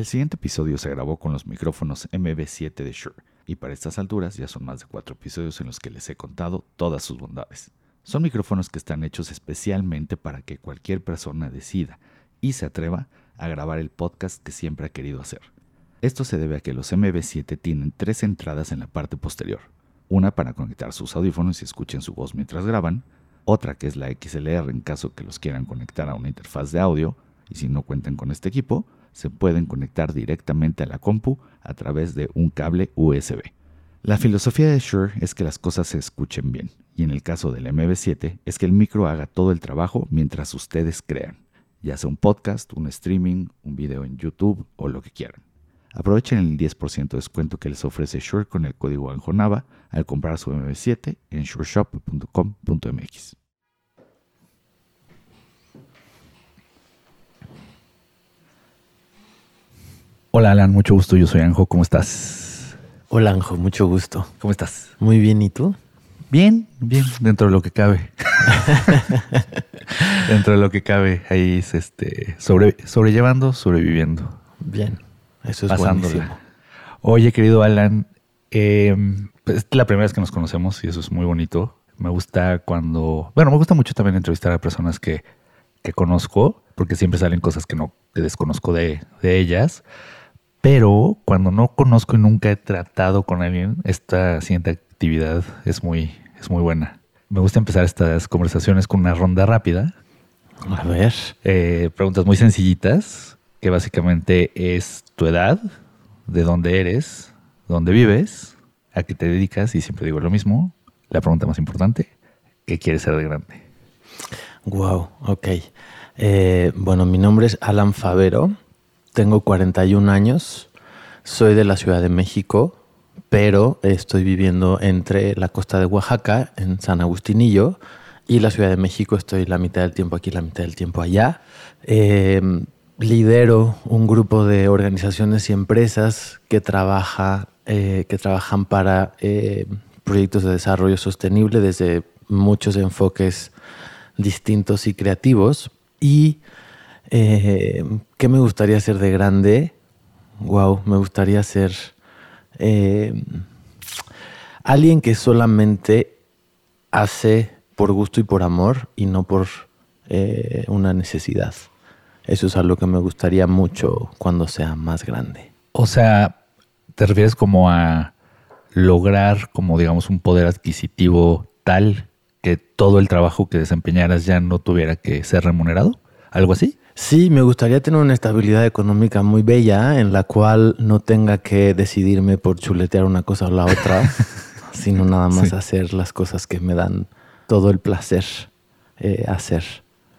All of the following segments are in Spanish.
El siguiente episodio se grabó con los micrófonos MB7 de Shure, y para estas alturas ya son más de cuatro episodios en los que les he contado todas sus bondades. Son micrófonos que están hechos especialmente para que cualquier persona decida y se atreva a grabar el podcast que siempre ha querido hacer. Esto se debe a que los MB7 tienen tres entradas en la parte posterior. Una para conectar sus audífonos y escuchen su voz mientras graban, otra que es la XLR en caso que los quieran conectar a una interfaz de audio, y si no cuentan con este equipo, se pueden conectar directamente a la compu a través de un cable USB. La filosofía de Shure es que las cosas se escuchen bien, y en el caso del MB7 es que el micro haga todo el trabajo mientras ustedes crean, ya sea un podcast, un streaming, un video en YouTube o lo que quieran. Aprovechen el 10% de descuento que les ofrece Shure con el código ANJONAVA al comprar su MB7 en shureshop.com.mx. Hola Alan, mucho gusto. Yo soy Anjo. ¿Cómo estás? Hola Anjo, mucho gusto. ¿Cómo estás? Muy bien, ¿y tú? Bien, bien, dentro de lo que cabe. dentro de lo que cabe, ahí es este, sobre, sobrellevando, sobreviviendo. Bien, eso es buenísimo. Oye, querido Alan, eh, pues, es la primera vez que nos conocemos y eso es muy bonito. Me gusta cuando, bueno, me gusta mucho también entrevistar a personas que, que conozco, porque siempre salen cosas que no que desconozco de, de ellas. Pero cuando no conozco y nunca he tratado con alguien, esta siguiente actividad es muy, es muy buena. Me gusta empezar estas conversaciones con una ronda rápida. A ver. Eh, preguntas muy sencillitas, que básicamente es tu edad, de dónde eres, dónde vives, a qué te dedicas, y siempre digo lo mismo. La pregunta más importante, ¿qué quieres ser de grande? Wow, ok. Eh, bueno, mi nombre es Alan Favero tengo 41 años, soy de la Ciudad de México, pero estoy viviendo entre la costa de Oaxaca, en San Agustinillo, y la Ciudad de México. Estoy la mitad del tiempo aquí, la mitad del tiempo allá. Em, lidero un grupo de organizaciones y empresas que, trabaja, eh, que trabajan para eh, proyectos de desarrollo sostenible desde muchos enfoques distintos y creativos. Y eh, ¿Qué me gustaría ser de grande? Wow, me gustaría ser eh, alguien que solamente hace por gusto y por amor y no por eh, una necesidad. Eso es algo que me gustaría mucho cuando sea más grande. O sea, ¿te refieres como a lograr como digamos un poder adquisitivo tal que todo el trabajo que desempeñaras ya no tuviera que ser remunerado? ¿Algo así? Sí, me gustaría tener una estabilidad económica muy bella en la cual no tenga que decidirme por chuletear una cosa o la otra, sino nada más hacer las cosas que me dan todo el placer eh, hacer.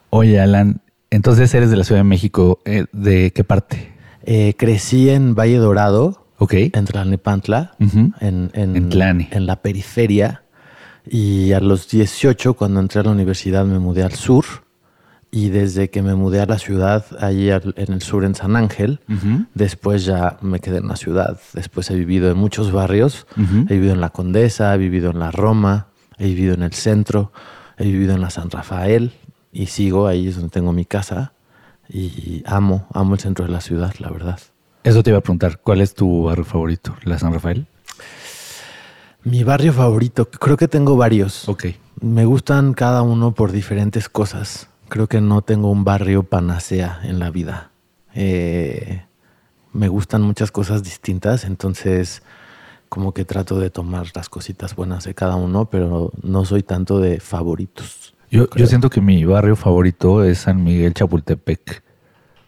Oye, Alan, entonces eres de la Ciudad de México. Eh, ¿De qué parte? Eh, crecí en Valle Dorado, okay. en Tlalnepantla, en, en, en la periferia. Y a los 18, cuando entré a la universidad, me mudé al sur y desde que me mudé a la ciudad, allí en el sur, en San Ángel, después ya me quedé en la ciudad. Después he vivido en muchos barrios. He vivido en la Condesa, he vivido en la Roma, he vivido en el centro, he vivido en la San Rafael y sigo ahí, es donde tengo mi casa. Y amo, amo el centro de la ciudad, la verdad. Eso te iba a preguntar, ¿cuál es tu barrio favorito? ¿La San Rafael? Mi barrio favorito, creo que tengo varios. Ok. Me gustan cada uno por diferentes cosas creo que no tengo un barrio panacea en la vida. Eh, me gustan muchas cosas distintas, entonces como que trato de tomar las cositas buenas de cada uno, pero no soy tanto de favoritos. Yo, yo siento que mi barrio favorito es San Miguel Chapultepec.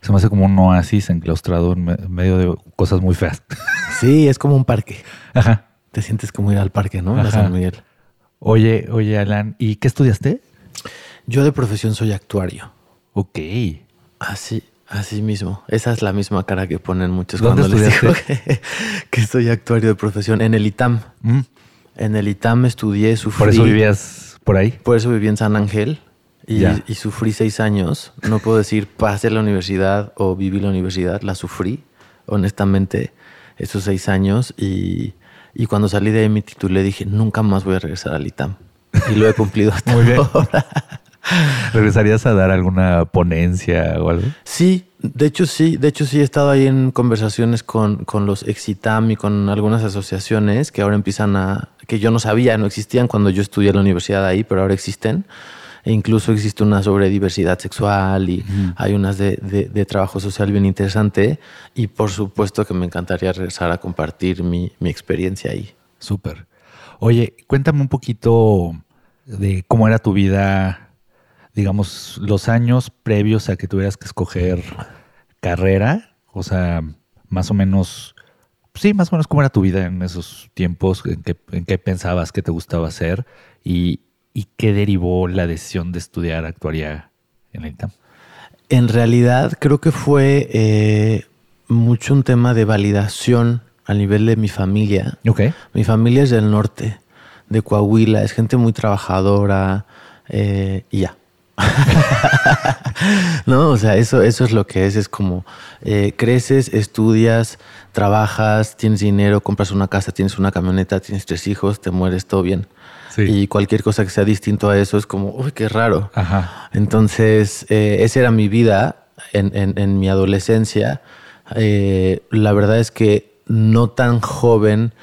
Se me hace como un oasis enclaustrado en medio de cosas muy feas. Sí, es como un parque. Ajá. Te sientes como ir al parque, ¿no? A San Miguel. Oye, oye, Alan, ¿y qué estudiaste? Yo de profesión soy actuario. Ok. Así, así mismo. Esa es la misma cara que ponen muchos cuando les digo que, soy actuario de profesión. En el ITAM. Mm. En el ITAM estudié, sufrí. ¿Por eso vivías por ahí? Por eso viví en San Ángel. Y, y, sufrí seis años. No puedo decir pasé la universidad o viví la universidad. La sufrí, honestamente, esos seis años. Y, y cuando salí de ahí me titulé dije, nunca más voy a regresar al ITAM. Y lo he cumplido hasta Muy bien. ahora. ¿Regresarías a dar alguna ponencia o algo? Sí, de hecho sí, de hecho sí he estado ahí en conversaciones con, con los Exitam y con algunas asociaciones que ahora empiezan a, que yo no sabía, no existían cuando yo estudié en la universidad ahí, pero ahora existen. E incluso existe una sobre diversidad sexual y hay unas de, de, trabajo social bien interesante. Y por supuesto que me encantaría regresar a compartir mi, mi experiencia ahí. Súper. Oye, cuéntame un poquito de cómo era tu vida, digamos, los años previos a que tuvieras que escoger carrera. O sea, más o menos, sí, más o menos cómo era tu vida en esos tiempos, en qué, en qué pensabas, qué te gustaba hacer y, y qué derivó la decisión de estudiar actuaría en el ITAM? En realidad creo que fue eh, mucho un tema de validación a nivel de mi familia. Okay. Mi familia es del norte, de Coahuila, es gente muy trabajadora eh, y ya. no, o sea, eso, eso es lo que es. Es como eh, creces, estudias, trabajas, tienes dinero, compras una casa, tienes una camioneta, tienes tres hijos, te mueres, todo bien. Y cualquier cosa que sea distinto a eso es como, uy, qué raro. Entonces, eh, esa era mi vida en, mi adolescencia. Eh, la verdad es que no tan joven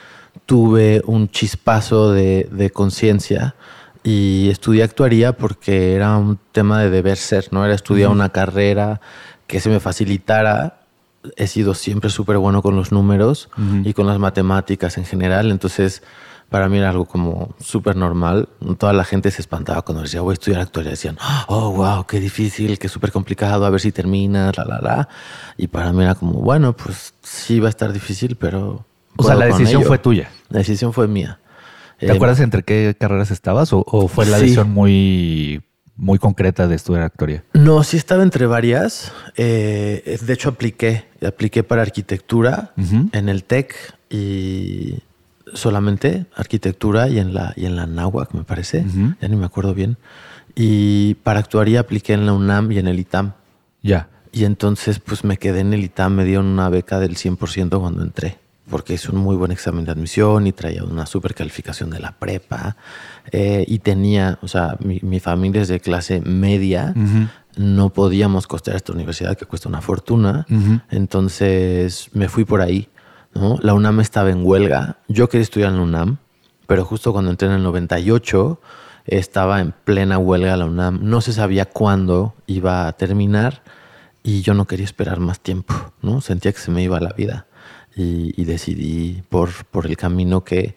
tuve un chispazo de, conciencia y estudié actuaría porque era un tema de deber ser, ¿no? Era estudiar una carrera que se me facilitara. He sido siempre súper bueno con los números y con las matemáticas en general, entonces para mí era algo como súper normal. Toda la gente se espantaba cuando decía, voy a estudiar actuaría. Decían, oh, wow, qué difícil, qué súper complicado, a ver si terminas, la, la, la. Y para mí era como, bueno, pues sí va a estar difícil, pero... O sea, la decisión fue tuya. La decisión fue mía. ¿Te eh, acuerdas entre qué carreras estabas o, fue la decisión muy, muy concreta de estudiar actuaría? No, sí estaba entre varias. Eh, de hecho, apliqué. Apliqué para arquitectura en el TEC y solamente arquitectura y en la, y en la NAWAC, me parece. Ya ni me acuerdo bien. Y para actuaría apliqué en la UNAM y en el ITAM. Ya. Y entonces, pues me quedé en el ITAM, me dieron una beca del 100% cuando entré, porque es un muy buen examen de admisión y traía una super calificación de la prepa. Eh, y tenía, o sea, mi, familia es de clase media, no podíamos costear esta universidad que cuesta una fortuna. Entonces me fui por ahí. La UNAM estaba en huelga. Yo quería estudiar en la UNAM, pero justo cuando entré en el 98 estaba en plena huelga la UNAM. No se sabía cuándo iba a terminar y yo no quería esperar más tiempo, ¿no? Sentía que se me iba la vida y, decidí por, por el camino que,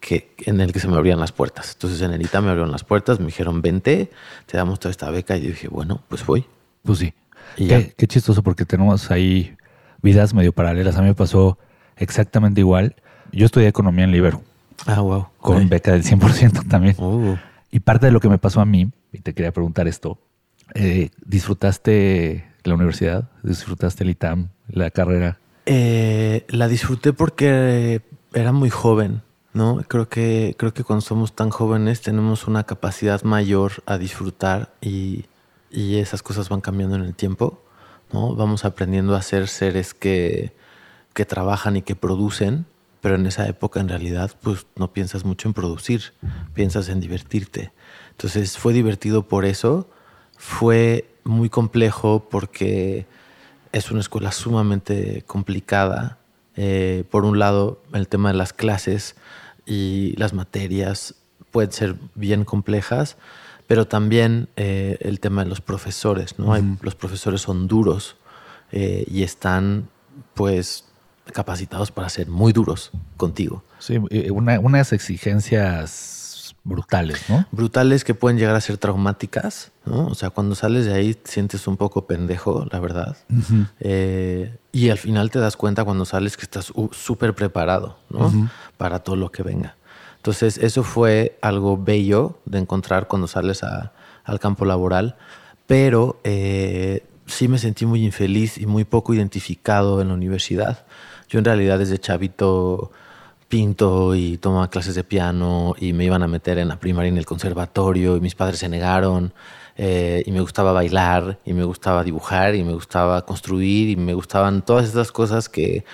que, en el que se me abrían las puertas. Entonces en el ITA me abrieron las puertas, me dijeron, vente, te damos toda esta beca y yo dije, bueno, pues voy. Pues sí. qué, qué chistoso porque tenemos ahí vidas medio paralelas. A mí me pasó exactamente igual. Yo estudié economía en Libero. Ah, wow. Con beca del 100% también. Uh. Y parte de lo que me pasó a mí, y te quería preguntar esto, eh, ¿disfrutaste la universidad? ¿Disfrutaste el ITAM, la carrera? Eh, la disfruté porque era muy joven, ¿no? Creo que, creo que cuando somos tan jóvenes tenemos una capacidad mayor a disfrutar y, y esas cosas van cambiando en el tiempo, ¿no? Vamos aprendiendo a ser seres que que trabajan y que producen, pero en esa época en realidad pues no piensas mucho en producir, piensas en divertirte. Entonces fue divertido por eso, fue muy complejo porque es una escuela sumamente complicada. Eh, por un lado, el tema de las clases y las materias pueden ser bien complejas, pero también eh, el tema de los profesores, ¿no? los profesores son duros eh, y están pues capacitados para ser muy duros contigo. Sí, unas exigencias brutales, ¿no? Brutales que pueden llegar a ser traumáticas, ¿no? O sea, cuando sales de ahí sientes un poco pendejo, la verdad. Eh, y al final te das cuenta cuando sales que estás súper preparado, ¿no? Para todo lo que venga. Entonces, eso fue algo bello de encontrar cuando sales al campo laboral, pero eh, sí me sentí muy infeliz y muy poco identificado en la universidad. Yo en realidad desde chavito pinto y tomaba clases de piano y me iban a meter en la primaria en el conservatorio y mis padres se negaron eh, y me gustaba bailar y me gustaba dibujar y me gustaba construir y me gustaban todas estas cosas que,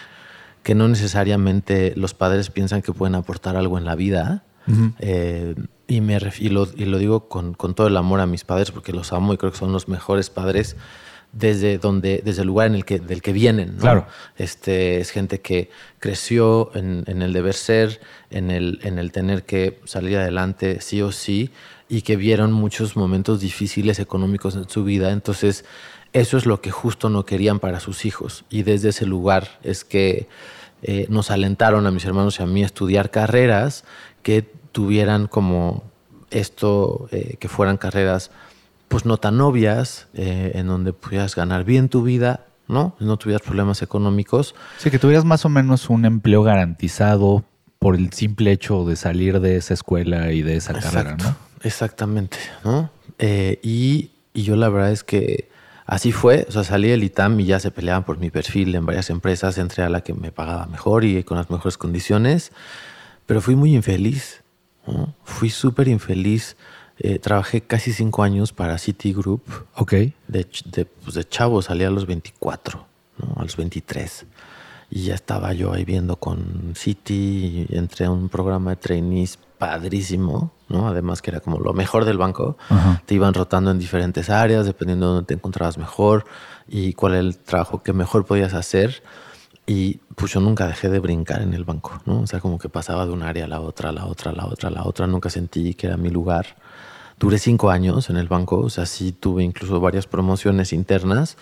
que no necesariamente los padres piensan que pueden aportar algo en la vida. Eh, y, me y lo, y, lo, digo con, con, todo el amor a mis padres porque los amo y creo que son los mejores padres desde donde desde el lugar en el que del que vienen claro. Este es gente que creció en, en, el deber ser en el en el tener que salir adelante sí o sí y que vieron muchos momentos difíciles económicos en su vida entonces eso es lo que justo no querían para sus hijos y desde ese lugar es que eh, nos alentaron a mis hermanos y a mí a estudiar carreras que tuvieran como esto eh, que fueran carreras pues no tan obvias, eh, en donde pudieras ganar bien tu vida, ¿no? No tuvieras problemas económicos. Sí, que tuvieras más o menos un empleo garantizado por el simple hecho de salir de esa escuela y de esa carrera, ¿no? Exactamente, ¿no? Eh, y, y, yo la verdad es que así fue, o sea, salí del ITAM y ya se peleaban por mi perfil en varias empresas, entré a la que me pagaba mejor y con las mejores condiciones, pero fui muy infeliz, ¿no? Fui súper infeliz eh, trabajé casi cinco años para Citigroup. Ok. De, de, pues de chavo salí a los 24, ¿no? a los 23. Y ya estaba yo ahí viendo con Citi, y entré a un programa de trainees padrísimo, ¿no? Además que era como lo mejor del banco. Te iban rotando en diferentes áreas, dependiendo de dónde te encontrabas mejor y cuál era el trabajo que mejor podías hacer. Y pues yo nunca dejé de brincar en el banco, ¿no? O sea, como que pasaba de un área a la otra, a la otra, a la otra, a la otra. Nunca sentí que era mi lugar. Duré cinco años en el banco, o sea, sí tuve incluso varias promociones internas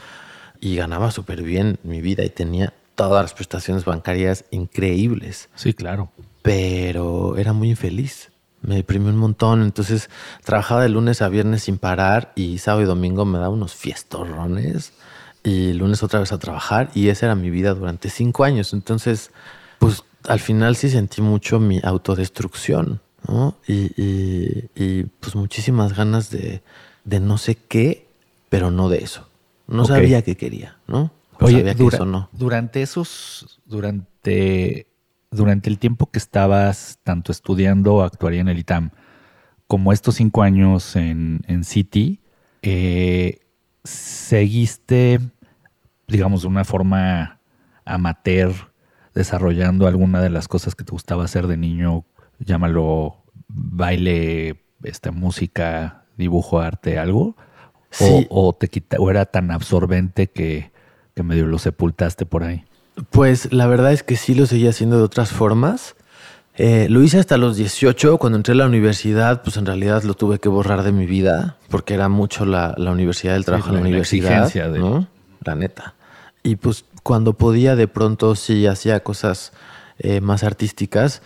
y ganaba súper bien mi vida y tenía todas las prestaciones bancarias increíbles. Sí, claro. Pero era muy infeliz. Me deprimí un montón. Entonces trabajaba de lunes a viernes sin parar y sábado y domingo me daba unos fiestorrones y lunes otra vez a trabajar y esa era mi vida durante cinco años. Entonces, pues al final sí sentí mucho mi autodestrucción. Y, pues muchísimas ganas de, no sé qué, pero no de eso. No sabía qué quería, ¿no? Oye, no. Durante esos, durante, durante el tiempo que estabas tanto estudiando actuaría en el ITAM, como estos cinco años en, en City, eh, ¿seguiste, digamos, de una forma amateur, desarrollando alguna de las cosas que te gustaba hacer de niño llámalo baile, esta música, dibujo, arte, algo? O, te quita, o era tan absorbente que, que medio lo sepultaste por ahí? Pues la verdad es que sí lo seguía haciendo de otras formas. Eh, lo hice hasta los 18, cuando entré a la universidad, pues en realidad lo tuve que borrar de mi vida, porque era mucho la, la universidad, el trabajo en la, universidad, de... La neta. Y pues cuando podía, de pronto sí hacía cosas eh, más artísticas.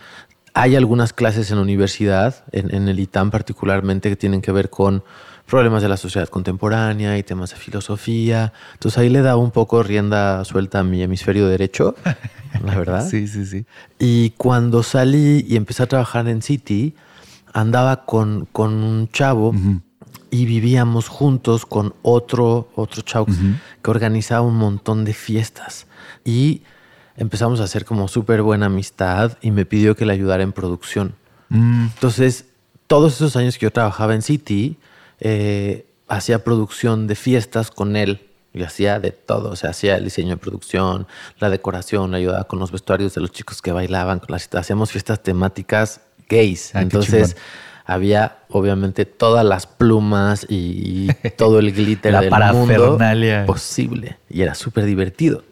Hay algunas clases en la universidad, en, el ITAM particularmente, que tienen que ver con problemas de la sociedad contemporánea y temas de filosofía. Entonces ahí le da un poco rienda suelta a mi hemisferio derecho, la verdad. sí, sí, sí. Y cuando salí y empecé a trabajar en City, andaba con, con un chavo y vivíamos juntos con otro, otro chavo que organizaba un montón de fiestas. Y empezamos a hacer como súper buena amistad y me pidió que le ayudara en producción. Mm. Entonces, todos esos años que yo trabajaba en City, eh, hacía producción de fiestas con él y hacía de todo, o sea, hacía el diseño de producción, la decoración, ayudaba con los vestuarios de los chicos que bailaban, con las, hacíamos fiestas temáticas gays. Ah, Entonces había obviamente todas las plumas y, todo el glitter la del mundo posible y era súper divertido.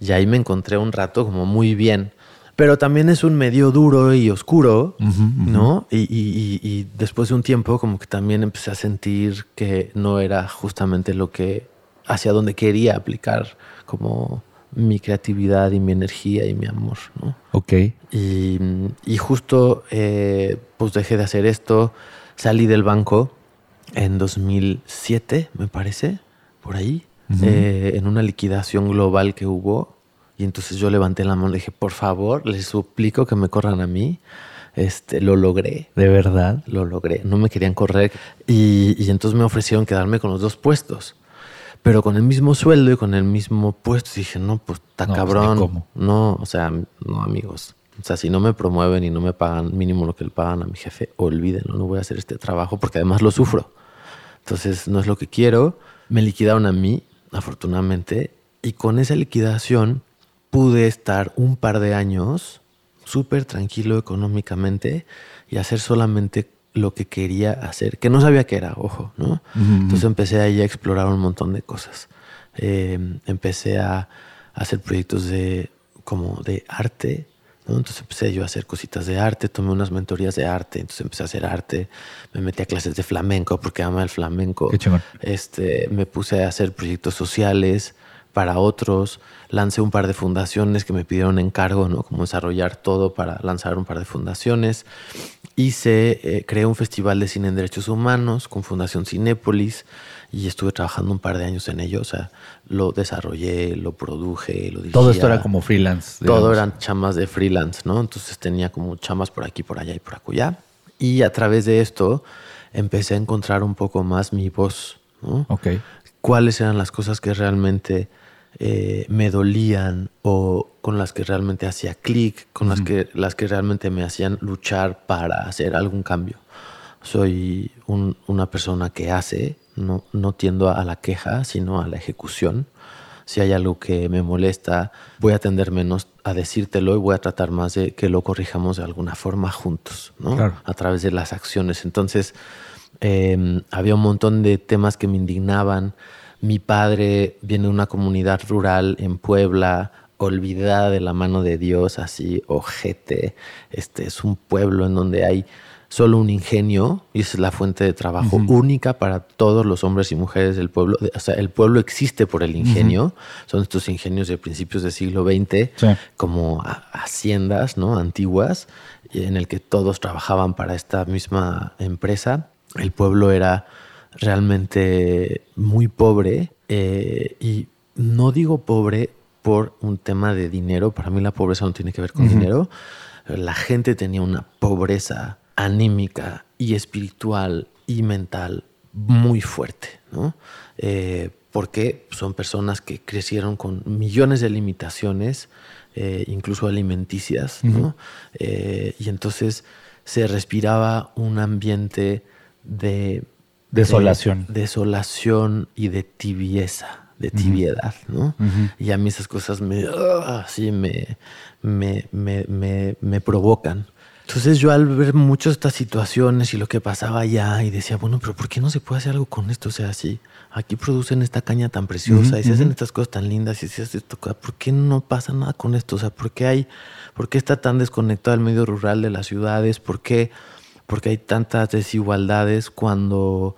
Y ahí me encontré un rato como muy bien. Pero también es un medio duro y oscuro, ¿no? Y, después de un tiempo como que también empecé a sentir que no era justamente lo que, hacia donde quería aplicar como mi creatividad y mi energía y mi amor, ¿no? Ok. Y, justo eh, pues dejé de hacer esto, salí del banco en 2007, me parece, por ahí. Eh, en una liquidación global que hubo. Y entonces yo levanté la mano y dije, por favor, les suplico que me corran a mí. Este, lo logré. ¿De verdad? Lo logré. No me querían correr. Y, entonces me ofrecieron quedarme con los dos puestos. Pero con el mismo sueldo y con el mismo puesto. dije, no, pues está pues, cabrón. no, o sea, no, amigos. O sea, si no me promueven y no me pagan mínimo lo que le pagan a mi jefe, olvídenlo, no voy a hacer este trabajo porque además lo sufro. Entonces, no es lo que quiero. Me liquidaron a mí afortunadamente, y con esa liquidación pude estar un par de años súper tranquilo económicamente y hacer solamente lo que quería hacer, que no sabía qué era, ojo, ¿no? Entonces empecé ahí a explorar un montón de cosas. Em, empecé a, hacer proyectos de, como de arte, ¿no? Entonces empecé yo a hacer cositas de arte, tomé unas mentorías de arte, entonces empecé a hacer arte, me metí a clases de flamenco porque ama el flamenco. Este, me puse a hacer proyectos sociales para otros, lancé un par de fundaciones que me pidieron encargo, ¿no? Como desarrollar todo para lanzar un par de fundaciones. Hice, eh, creé un festival de cine en derechos humanos con Fundación Cinépolis y estuve trabajando un par de años en ello. O sea, lo desarrollé, lo produje, lo dirigía. Todo esto era como freelance. Todo eran chamas de freelance, ¿no? Entonces tenía como chamas por aquí, por allá y por acullá. Y a través de esto empecé a encontrar un poco más mi voz, ¿no? Ok. Cuáles eran las cosas que realmente eh, me dolían o con las que realmente hacía clic, con las, que, las que realmente me hacían luchar para hacer algún cambio. Soy una persona que hace, no, no tiendo a la queja, sino a la ejecución. Si hay algo que me molesta, voy a tender menos a decírtelo y voy a tratar más de que lo corrijamos de alguna forma juntos, ¿no? A través de las acciones. Entonces, em, había un montón de temas que me indignaban, mi padre viene de una comunidad rural en Puebla, olvidada de la mano de Dios, así, ojete. Este es un pueblo en donde hay solo un ingenio y es la fuente de trabajo única para todos los hombres y mujeres del pueblo. O sea, el pueblo existe por el ingenio. Son estos ingenios de principios del siglo XX, como haciendas ¿no? antiguas, en el que todos trabajaban para esta misma empresa. El pueblo era realmente muy pobre eh, y no digo pobre por un tema de dinero, para mí la pobreza no tiene que ver con dinero, la gente tenía una pobreza anímica y espiritual y mental muy fuerte, ¿no? Eh, porque son personas que crecieron con millones de limitaciones, eh, incluso alimenticias, ¿no? y entonces se respiraba un ambiente de Desolación. desolación y de tibieza, de tibiedad, ¿no? Y a mí esas cosas me, ah, me, me, me, me, provocan. Entonces yo al ver muchas estas situaciones y lo que pasaba allá y decía, bueno, pero ¿por qué no se puede hacer algo con esto? O sea, si aquí producen esta caña tan preciosa y se hacen estas cosas tan lindas y se hace esto, ¿por qué no pasa nada con esto? O sea, ¿por qué hay, por qué está tan desconectado el medio rural de las ciudades? ¿Por qué porque hay tantas desigualdades cuando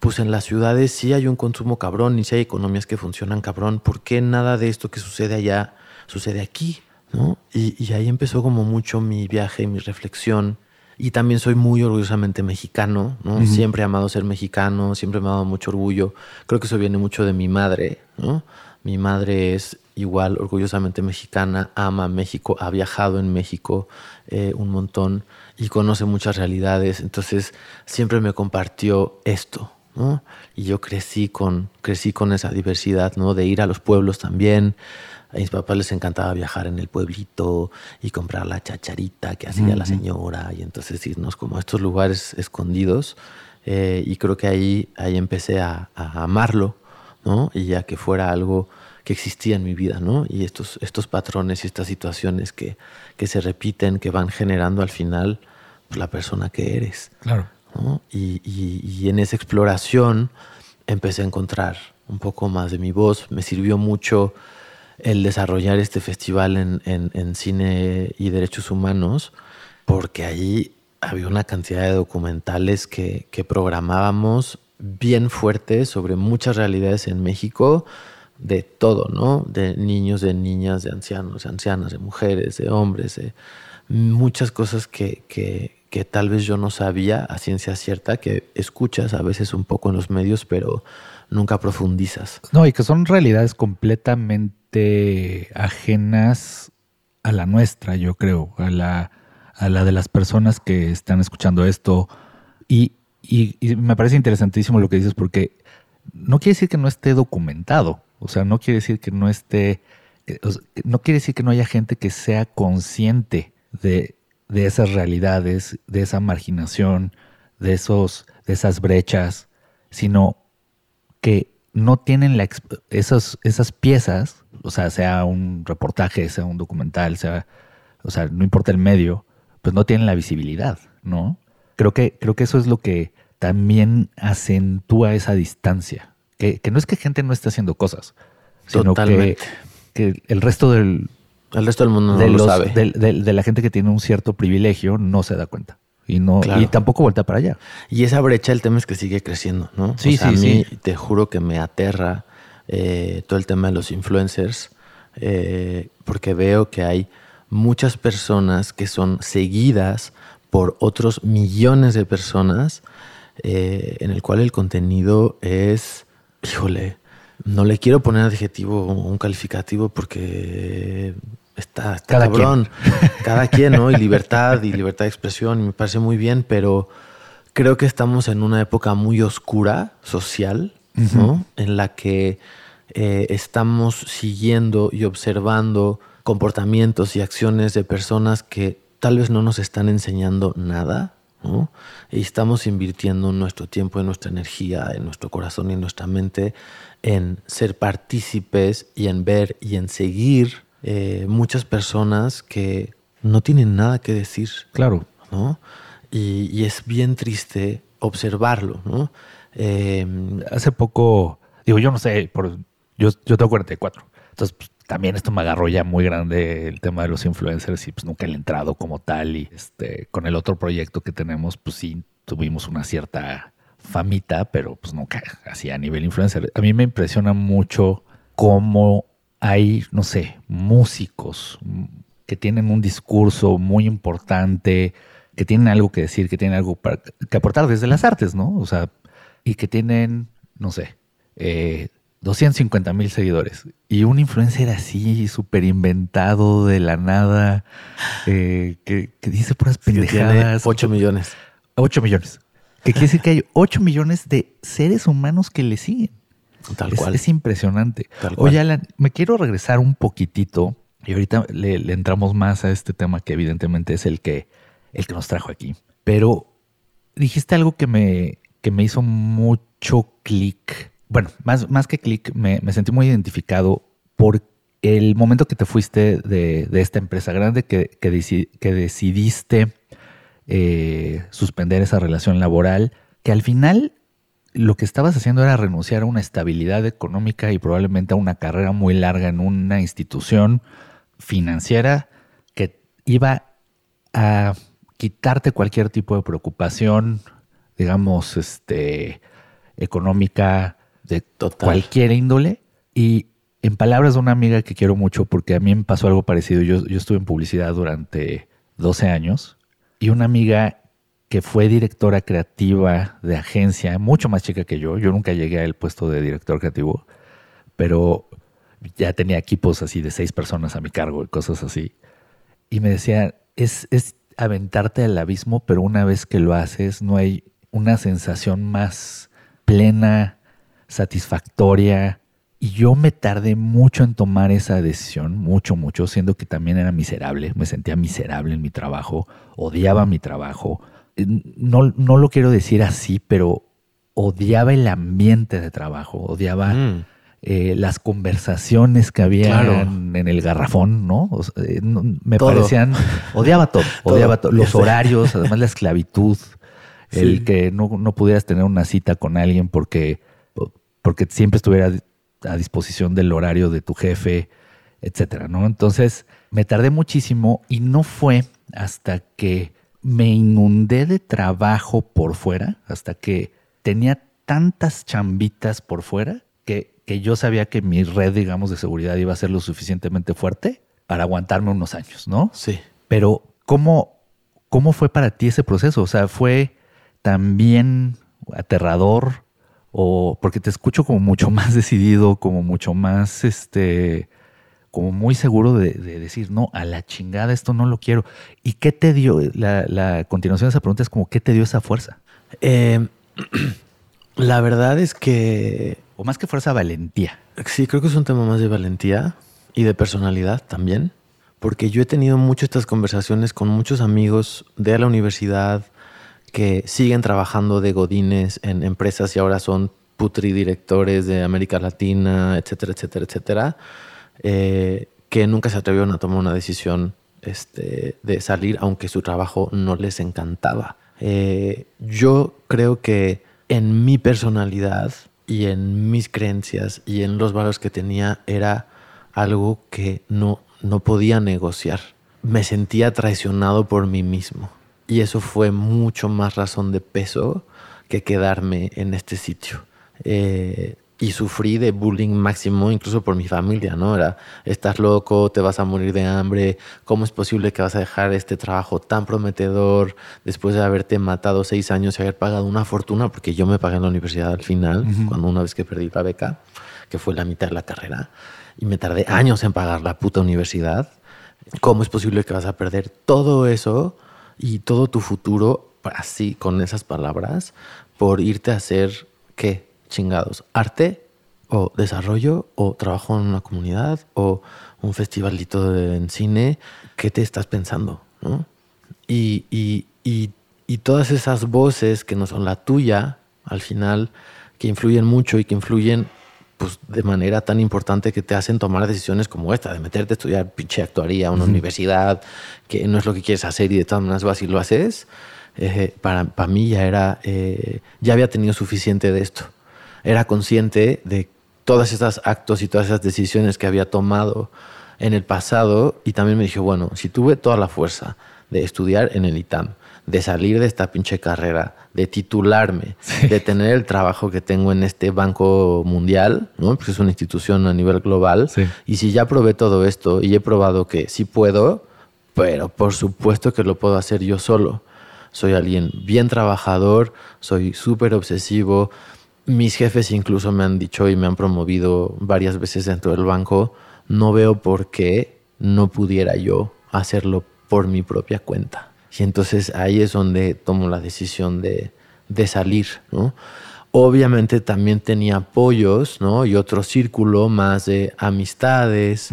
pues en las ciudades sí hay un consumo cabrón y sí hay economías que funcionan cabrón, ¿por qué nada de esto que sucede allá sucede aquí? ¿no? Y, ahí empezó como mucho mi viaje y mi reflexión. Y también soy muy orgullosamente mexicano, ¿no? Siempre he amado ser mexicano, siempre me ha dado mucho orgullo. Creo que eso viene mucho de mi madre, ¿no? Mi madre es igual orgullosamente mexicana, ama México, ha viajado en México eh, un montón y conoce muchas realidades. Entonces siempre me compartió esto, ¿no? Y yo crecí con, crecí con esa diversidad, ¿no? De ir a los pueblos también. A mis papás les encantaba viajar en el pueblito y comprar la chacharita que hacía la señora y entonces irnos como a estos lugares escondidos. Eh, y creo que ahí, ahí empecé a, a amarlo, ¿no? Y ya que fuera algo que existía en mi vida, ¿no? Y estos, estos patrones y estas situaciones que, que se repiten, que van generando al final pues, la persona que eres. Claro. Y, y, en esa exploración empecé a encontrar un poco más de mi voz. Me sirvió mucho el desarrollar este festival en, en, en cine y derechos humanos, porque ahí había una cantidad de documentales que, que programábamos bien fuertes sobre muchas realidades en México de todo, ¿no? De niños, de niñas, de ancianos, de ancianas, de mujeres, de hombres, de muchas cosas que, que, que, tal vez yo no sabía a ciencia cierta, que escuchas a veces un poco en los medios, pero nunca profundizas. No, y que son realidades completamente ajenas a la nuestra, yo creo, a la, a la de las personas que están escuchando esto. Y, y, y me parece interesantísimo lo que dices porque no quiere decir que no esté documentado. O sea, no quiere decir que no esté, eh, no quiere decir que no haya gente que sea consciente de, esas realidades, de esa marginación, de, esos, de esas brechas, sino que no tienen la, esas, esas piezas, o sea, sea un reportaje, sea un documental, sea o sea, no importa el medio, pues no tienen la visibilidad, ¿no? Creo que, creo que eso es lo que también acentúa esa distancia. Que, no es que gente no esté haciendo cosas, sino que, que, el resto del... El resto del mundo no lo sabe. De, la gente que tiene un cierto privilegio no se da cuenta. Y, no, y tampoco vuelta para allá. Y esa brecha, el tema es que sigue creciendo, ¿no? Sí, sí, a mí te juro que me aterra eh, todo el tema de los influencers, eh, porque veo que hay muchas personas que son seguidas por otros millones de personas, eh, en el cual el contenido es, híjole, no le quiero poner adjetivo o un calificativo porque está, Cada cabrón. Cada quien, ¿no? Y libertad y libertad de expresión, me parece muy bien, pero creo que estamos en una época muy oscura social, ¿no? En la que eh, estamos siguiendo y observando comportamientos y acciones de personas que tal vez no nos están enseñando nada, ¿no? Y estamos invirtiendo nuestro tiempo, y nuestra energía, en nuestro corazón y en nuestra mente en ser partícipes y en ver y en seguir eh, muchas personas que no tienen nada que decir. Claro. ¿no? Y, es bien triste observarlo, ¿no? Em, Hace poco, digo, yo no sé, por, yo, yo tengo 44. Entonces, pues, también esto me agarró ya muy grande el tema de los influencers y pues nunca he entrado como tal. Y este, con el otro proyecto que tenemos, pues sí, tuvimos una cierta famita, pero pues nunca así a nivel influencer. A mí me impresiona mucho cómo hay, no sé, músicos que tienen un discurso muy importante, que tienen algo que decir, que tienen algo para, que aportar desde las artes, ¿no? O sea, y que tienen, no sé, eh, 250 mil seguidores. Y un influencer así, súper inventado de la nada, eh, que, dice puras pendejadas. 8 millones. 8 millones. Que quiere decir que hay 8 millones de seres humanos que le siguen. Tal cual. Es impresionante. Oye, Alan, me quiero regresar un poquitito y ahorita le, le, entramos más a este tema que evidentemente es el que, el que nos trajo aquí. Pero dijiste algo que me, que me hizo mucho clic bueno, más, más que clic, me, sentí muy identificado por el momento que te fuiste de, esta empresa grande, que, que, decidiste eh, suspender esa relación laboral, que al final lo que estabas haciendo era renunciar a una estabilidad económica y probablemente a una carrera muy larga en una institución financiera que iba a quitarte cualquier tipo de preocupación, digamos, este, económica, de cualquier índole. Y en palabras de una amiga que quiero mucho, porque a mí me pasó algo parecido, yo, yo estuve en publicidad durante 12 años y una amiga que fue directora creativa de agencia, mucho más chica que yo, yo nunca llegué al puesto de director creativo, pero ya tenía equipos así de seis personas a mi cargo y cosas así. Y me decía, es, es aventarte al abismo, pero una vez que lo haces no hay una sensación más plena, satisfactoria. Y yo me tardé mucho en tomar esa decisión, mucho, mucho, siendo que también era miserable, me sentía miserable en mi trabajo, odiaba mi trabajo. Eh, no, no lo quiero decir así, pero odiaba el ambiente de trabajo, odiaba mm. eh, las conversaciones que había en, el garrafón, ¿no? Eh, me parecían, odiaba todo, odiaba los horarios, además la esclavitud, el que no, no pudieras tener una cita con alguien porque porque siempre estuviera a disposición del horario de tu jefe, etcétera, ¿no? Entonces me tardé muchísimo y no fue hasta que me inundé de trabajo por fuera, hasta que tenía tantas chambitas por fuera que, que yo sabía que mi red, digamos, de seguridad iba a ser lo suficientemente fuerte para aguantarme unos años, ¿no? Sí. Pero, ¿cómo, cómo fue para ti ese proceso? O sea, ¿fue también aterrador? O porque te escucho como mucho más decidido, como mucho más, este, como muy seguro de, decir, no, a la chingada esto no lo quiero. ¿Y qué te dio, la, continuación de esa pregunta es como, ¿qué te dio esa fuerza? Eh, la verdad es que... O más que fuerza, valentía. Sí, creo que es un tema más de valentía y de personalidad también, porque yo he tenido muchas estas conversaciones con muchos amigos de la universidad, que siguen trabajando de godines en empresas y ahora son putri directores de América Latina, etcétera, etcétera, etcétera, eh, que nunca se atrevieron a tomar una decisión este, de salir, aunque su trabajo no les encantaba. Eh, yo creo que en mi personalidad y en mis creencias y en los valores que tenía era algo que no, no podía negociar. Me sentía traicionado por mí mismo. Y eso fue mucho más razón de peso que quedarme en este sitio. Eh, y sufrí de bullying máximo incluso por mi familia, ¿no? Era, estás loco, te vas a morir de hambre, ¿cómo es posible que vas a dejar este trabajo tan prometedor después de haberte matado seis años y haber pagado una fortuna? Porque yo me pagué en la universidad al final, cuando una vez que perdí la beca, que fue la mitad de la carrera, y me tardé años en pagar la puta universidad. ¿Cómo es posible que vas a perder todo eso y todo tu futuro así, con esas palabras, por irte a hacer, ¿qué? chingados? ¿Arte o desarrollo o trabajo en una comunidad o un festivalito de, en cine? ¿Qué te estás pensando? Y, y, y, y todas esas voces que no son la tuya, al final, que influyen mucho y que influyen pues, de manera tan importante que te hacen tomar decisiones como esta, de meterte a estudiar pinche actuaría a una universidad, que no es lo que quieres hacer y de todas maneras vas y lo haces, eh, para, para, mí ya era, eh, ya había tenido suficiente de esto. Era consciente de todas esas actos y todas esas decisiones que había tomado en el pasado y también me dije, bueno, si tuve toda la fuerza de estudiar en el ITAM, de salir de esta pinche carrera, de titularme, de tener el trabajo que tengo en este banco mundial, ¿no? Porque es una institución a nivel global. Y si ya probé todo esto y he probado que sí puedo, pero por supuesto que lo puedo hacer yo solo. Soy alguien bien trabajador, soy súper obsesivo, mis jefes incluso me han dicho y me han promovido varias veces dentro del banco, no veo por qué no pudiera yo hacerlo por mi propia cuenta. Y entonces ahí es donde tomo la decisión de, salir, Obviamente también tenía apoyos, ¿no? Y otro círculo más de amistades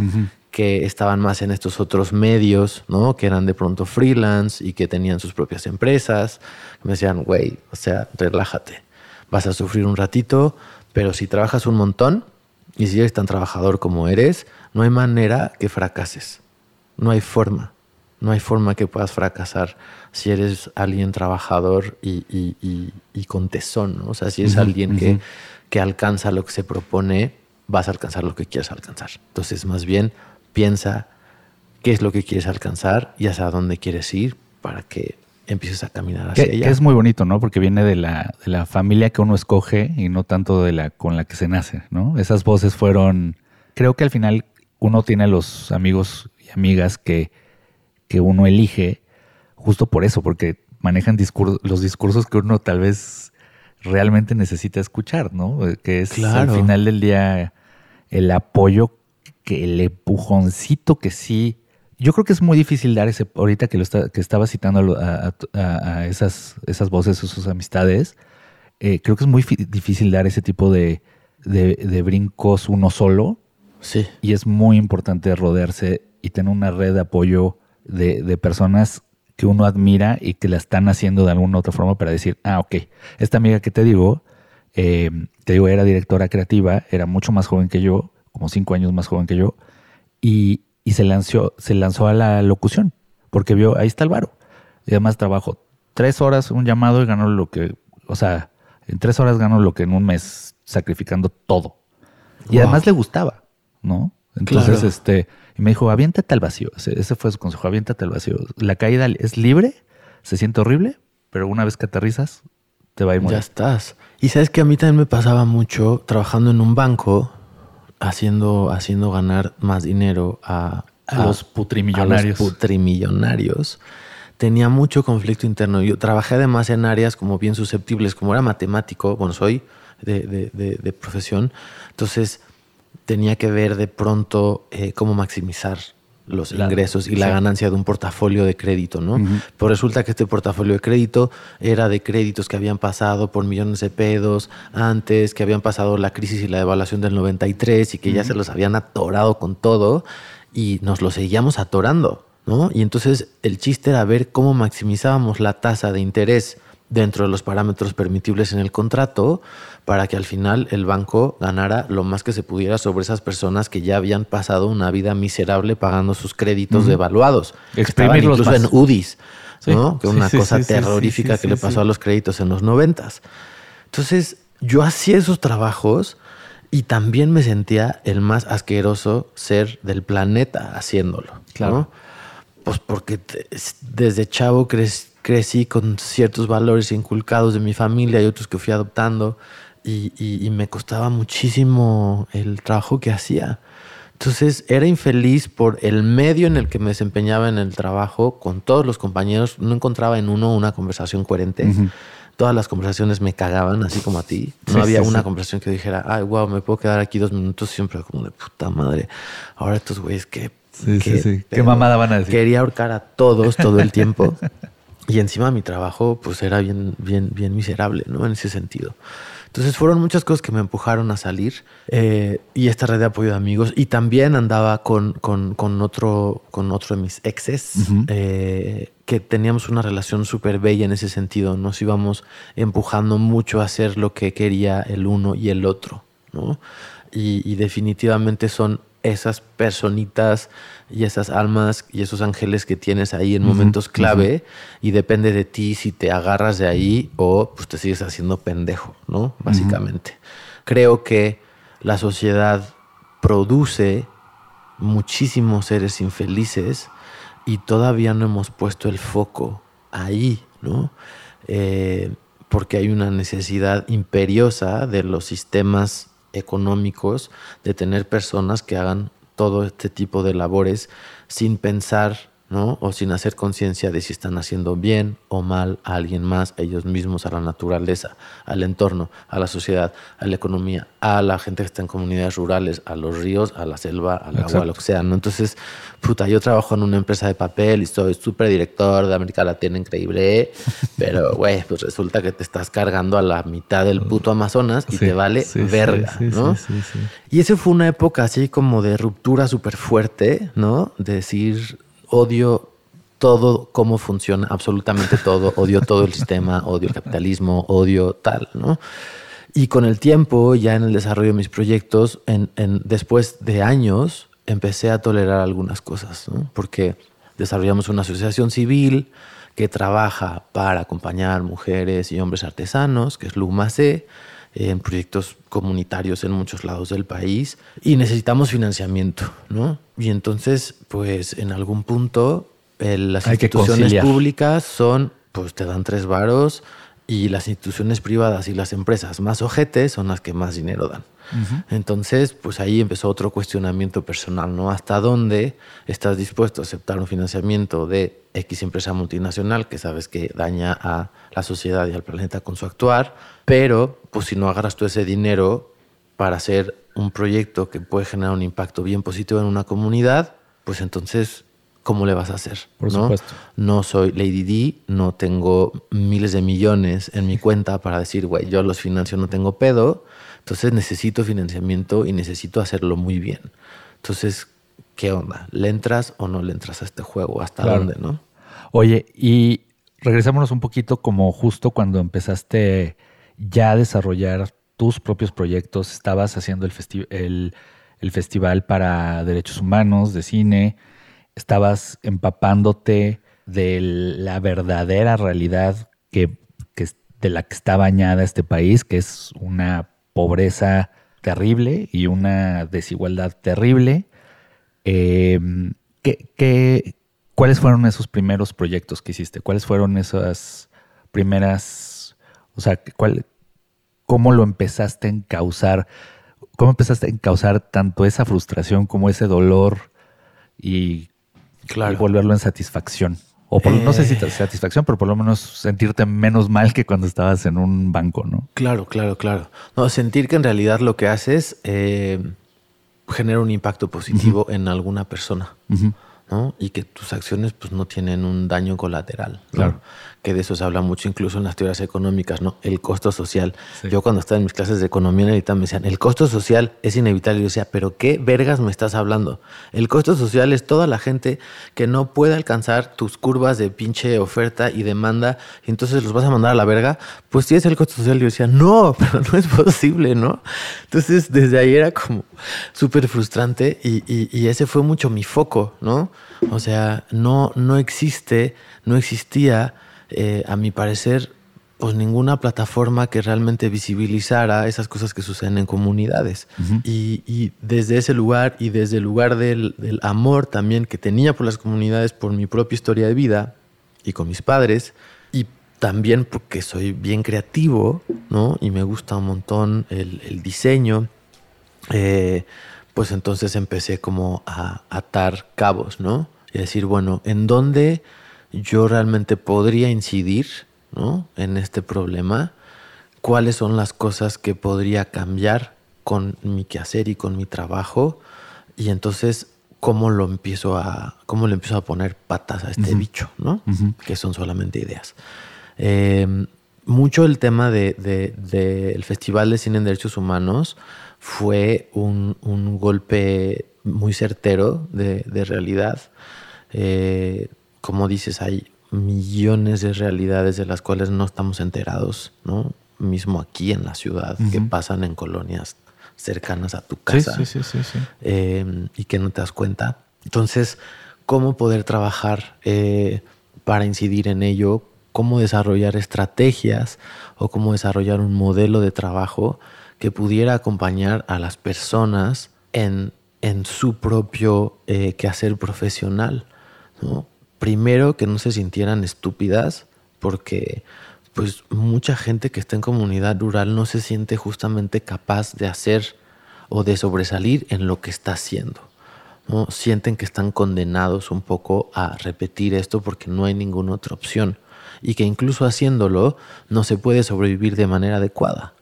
que estaban más en estos otros medios, ¿no? Que eran de pronto freelance y que tenían sus propias empresas. Me decían, güey, o sea, relájate vas a sufrir un ratito, pero si trabajas un montón y si eres tan trabajador como eres, no hay manera que fracases. No hay forma. No hay forma que puedas fracasar si eres alguien trabajador y, con tesón. O sea, si eres alguien que, que alcanza lo que se propone, vas a alcanzar lo que quieres alcanzar. Entonces, más bien, piensa qué es lo que quieres alcanzar y hacia dónde quieres ir para que empieces a caminar hacia ella. es muy bonito, ¿no? Porque viene de la, de la, familia que uno escoge y no tanto de la con la que se nace, ¿no? Esas voces fueron. Creo que al final uno tiene a los amigos y amigas que, que uno elige justo por eso, porque manejan los discursos que uno tal vez realmente necesita escuchar, ¿no? Que es al final del día el apoyo, que el empujoncito que sí yo creo que es muy difícil dar ese, ahorita que, lo que estaba citando a, esas, esas voces, esas amistades, eh, creo que es muy difícil dar ese tipo de, brincos uno solo. Sí. Y es muy importante rodearse y tener una red de apoyo de, personas que uno admira y que la están haciendo de alguna u otra forma para decir, ah, ok, esta amiga que te digo, eh, te digo, era directora creativa, era mucho más joven que yo, como cinco años más joven que yo, y, y se lanzó, se lanzó a la locución, porque vio, ahí está el varo. Y además trabajo tres horas un llamado y ganó lo que, o sea, en tres horas ganó lo que en un mes sacrificando todo. Y además le gustaba, ¿no? Entonces, este, y me dijo, aviéntate al vacío. Ese, fue su consejo, aviéntate al vacío. La caída es libre, se siente horrible, pero una vez que aterrizas, te va a ir muy Ya estás. Y sabes que a mí también me pasaba mucho trabajando en un banco haciendo, haciendo ganar más dinero a, los putrimillonarios. A los putrimillonarios. Tenía mucho conflicto interno. Yo trabajé además en áreas como bien susceptibles, como era matemático, bueno, soy de, de, profesión, entonces tenía que ver de pronto eh, cómo maximizar los ingresos y la ganancia de un portafolio de crédito, ¿no? Pues resulta que este portafolio de crédito era de créditos que habían pasado por millones de pedos antes, que habían pasado la crisis y la devaluación del 93 y que ya se los habían atorado con todo y nos lo seguíamos atorando, ¿no? Y entonces el chiste era ver cómo maximizábamos la tasa de interés dentro de los parámetros permitibles en el contrato para que al final el banco ganara lo más que se pudiera sobre esas personas que ya habían pasado una vida miserable pagando sus créditos devaluados. Estaban incluso en UDIs, ¿no? que una cosa terrorífica que le pasó a los créditos en los noventas. Entonces, yo hacía esos trabajos y también me sentía el más asqueroso ser del planeta haciéndolo. Claro. Pues porque desde chavo crecí con ciertos valores inculcados de mi familia y otros que fui adoptando y, me costaba muchísimo el trabajo que hacía. Entonces era infeliz por el medio en el que me desempeñaba en el trabajo con todos los compañeros. No encontraba en uno una conversación coherente. Todas las conversaciones me cagaban, así como a ti. No había una conversación que dijera, ay, wow, me puedo quedar aquí dos minutos. Siempre como de puta madre. Ahora estos güeyes que... Sí, sí, sí. ¿Qué mamada van a decir? Quería ahorcar a todos todo el tiempo. y encima mi trabajo pues era bien, bien, bien miserable, ¿no? En ese sentido. Entonces fueron muchas cosas que me empujaron a salir eh, y esta red de apoyo de amigos. Y también andaba con, con, otro, con otro de mis exes, eh, que teníamos una relación súper bella en ese sentido. Nos íbamos empujando mucho a hacer lo que quería el uno y el otro. ¿no? y definitivamente son esas personitas y esas almas y esos ángeles que tienes ahí en momentos clave y depende de ti si te agarras de ahí o pues te sigues haciendo pendejo, ¿no? Básicamente. Creo que la sociedad produce muchísimos seres infelices y todavía no hemos puesto el foco ahí, ¿no? Eh, porque hay una necesidad imperiosa de los sistemas económicos de tener personas que hagan todo este tipo de labores sin pensar ¿no? O sin hacer conciencia de si están haciendo bien o mal a alguien más, a ellos mismos, a la naturaleza, al entorno, a la sociedad, a la economía, a la gente que está en comunidades rurales, a los ríos, a la selva, al agua, al océano. Entonces, puta, yo trabajo en una empresa de papel y soy súper director de América Latina, increíble, pero, güey, pues resulta que te estás cargando a la mitad del puto Amazonas y te vale verga, ¿no? Y esa fue una época así como de ruptura súper fuerte, ¿no? De decir odio todo cómo funciona, absolutamente todo, odio todo el sistema, odio el capitalismo, odio tal, ¿no? Y con el tiempo, ya en el desarrollo de mis proyectos, en, después de años, empecé a tolerar algunas cosas, ¿no? porque desarrollamos una asociación civil que trabaja para acompañar mujeres y hombres artesanos, que es LUMACE, en proyectos comunitarios en muchos lados del país y necesitamos financiamiento, ¿no? Y entonces, pues en algún punto las instituciones públicas son, pues te dan tres varos y las instituciones privadas y las empresas más ojetes son las que más dinero dan. Entonces, pues ahí empezó otro cuestionamiento personal, ¿no? ¿Hasta dónde estás dispuesto a aceptar un financiamiento de X empresa multinacional que sabes que daña a la sociedad y al planeta con su actuar? Pero, pues si no agarras tú ese dinero para hacer un proyecto que puede generar un impacto bien positivo en una comunidad, pues entonces, ¿cómo le vas a hacer? Por ¿no? supuesto. No soy Lady D, no tengo miles de millones en mi cuenta para decir, güey, yo los financio, no tengo pedo entonces necesito financiamiento y necesito hacerlo muy bien. Entonces, ¿qué onda? ¿Le entras o no le entras a este juego? ¿Hasta dónde, no? Oye, y regresémonos un poquito como justo cuando empezaste ya a desarrollar tus propios proyectos, estabas haciendo el, el Festival para Derechos Humanos de cine, estabas empapándote de la verdadera realidad que, de la que está bañada este país, que es una pobreza terrible y una desigualdad terrible. Em, ¿qué, cuáles fueron esos primeros proyectos que hiciste? ¿Cuáles fueron esas primeras, o sea, cuál, cómo lo empezaste a encauzar? ¿Cómo empezaste a encauzar tanto esa frustración como ese dolor y, y volverlo en satisfacción? O no sé si eh. satisfacción, pero por lo menos sentirte menos mal que cuando estabas en un banco, ¿no? Claro, claro, claro. No, sentir que en realidad lo que haces eh, genera un impacto positivo en alguna persona. ¿no? Y que tus acciones pues no tienen un daño colateral. Claro. Que de eso se habla mucho incluso en las teorías económicas, ¿no? El costo social. Yo cuando estaba en mis clases de economía en me decían, el costo social es inevitable. Y yo decía, pero ¿qué vergas me estás hablando? El costo social es toda la gente que no puede alcanzar tus curvas de pinche oferta y demanda y entonces los vas a mandar a la verga. Pues sí es el costo social. Y yo decía, no, pero no es posible, ¿no? Entonces desde ahí era como súper frustrante y, y ese fue mucho mi foco, ¿no? O sea, no, no existe, no existía eh, a mi parecer, pues ninguna plataforma que realmente visibilizara esas cosas que suceden en comunidades. y, desde ese lugar y desde el lugar del, amor también que tenía por las comunidades, por mi propia historia de vida y con mis padres, y también porque soy bien creativo, ¿no? Y me gusta un montón el, diseño, eh, pues entonces empecé como a atar cabos, ¿no? Y decir, bueno, ¿en dónde yo realmente podría incidir ¿no? en este problema, cuáles son las cosas que podría cambiar con mi quehacer y con mi trabajo, y entonces cómo lo empiezo a, cómo le empiezo a poner patas a este bicho, ¿no? Que son solamente ideas. Em, mucho el tema del de, Festival de Cine en Derechos Humanos fue un, golpe muy certero de, realidad. Eh, como dices, hay millones de realidades de las cuales no estamos enterados, ¿no? Mismo aquí en la ciudad, que pasan en colonias cercanas a tu casa sí, sí, sí, eh, y que no te das cuenta. Entonces, ¿cómo poder trabajar eh, para incidir en ello? ¿Cómo desarrollar estrategias o cómo desarrollar un modelo de trabajo que pudiera acompañar a las personas en, en su propio eh, quehacer profesional? ¿no? Primero que no se sintieran estúpidas, porque pues mucha gente que está en comunidad rural no se siente justamente capaz de hacer o de sobresalir en lo que está haciendo. ¿no? Sienten que están condenados un poco a repetir esto porque no hay ninguna otra opción y que incluso haciéndolo no se puede sobrevivir de manera adecuada.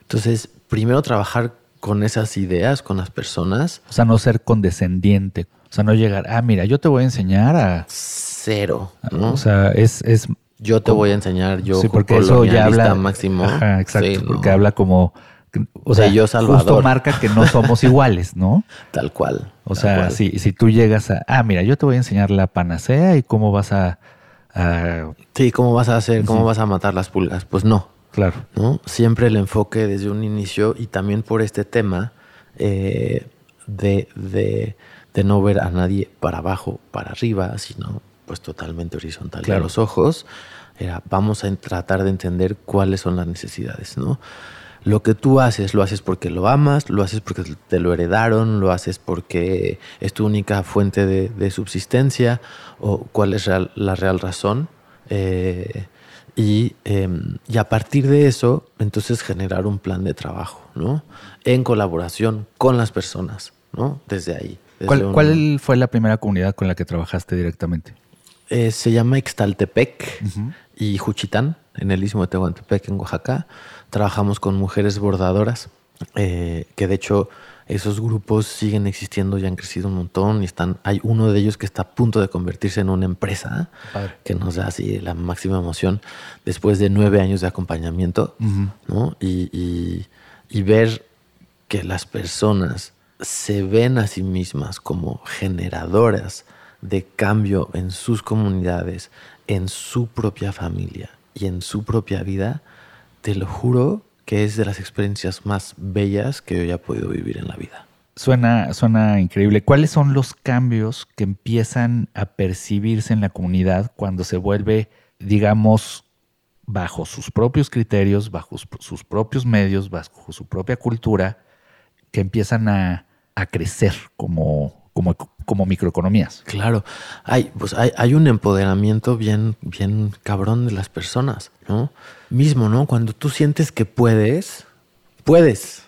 Entonces, primero trabajar con esas ideas, con las personas. O sea, no ser condescendiente. O sea, no llegar, ah, mira, yo te voy a enseñar a... Cero. O sea, es... es yo te voy a enseñar, yo sí, porque eso ya habla máximo. Ajá, exacto, porque habla como o sea, yo Salvador. justo marca que no somos iguales, ¿no? Tal cual. O sea, Si, si tú llegas a, ah, mira, yo te voy a enseñar la panacea y cómo vas a, sí, cómo vas a hacer, cómo vas a matar las pulgas, pues no. Claro. ¿no? Siempre el enfoque desde un inicio y también por este tema eh, de, de de no ver a nadie para abajo, para arriba, sino pues totalmente horizontal. Claro. los ojos era, vamos a tratar de entender cuáles son las necesidades, ¿no? Lo que tú haces, lo haces porque lo amas, lo haces porque te lo heredaron, lo haces porque es tu única fuente de, subsistencia, o cuál es la real razón. Eh, y, em, y, a partir de eso, entonces generar un plan de trabajo, ¿no? En colaboración con las personas, ¿no? Desde ahí. ¿Cuál, fue la primera comunidad con la que trabajaste directamente? Eh, se llama Ixtaltepec y Juchitán, en el istmo de Tehuantepec, en Oaxaca. Trabajamos con mujeres bordadoras, eh, que de hecho esos grupos siguen existiendo y han crecido un montón. Y están, hay uno de ellos que está a punto de convertirse en una empresa, que nos da así la máxima emoción después de nueve años de acompañamiento, ¿no? y ver que las personas se ven a sí mismas como generadoras de cambio en sus comunidades, en su propia familia y en su propia vida, te lo juro que es de las experiencias más bellas que yo haya podido vivir en la vida. Suena, suena increíble. ¿Cuáles son los cambios que empiezan a percibirse en la comunidad cuando se vuelve, digamos, bajo sus propios criterios, bajo sus propios medios, bajo su propia cultura, que empiezan a, crecer como, como, como, microeconomías. Claro, hay, pues hay, hay, un empoderamiento bien, bien cabrón de las personas, ¿no? Mismo, ¿no? Cuando tú sientes que puedes, puedes.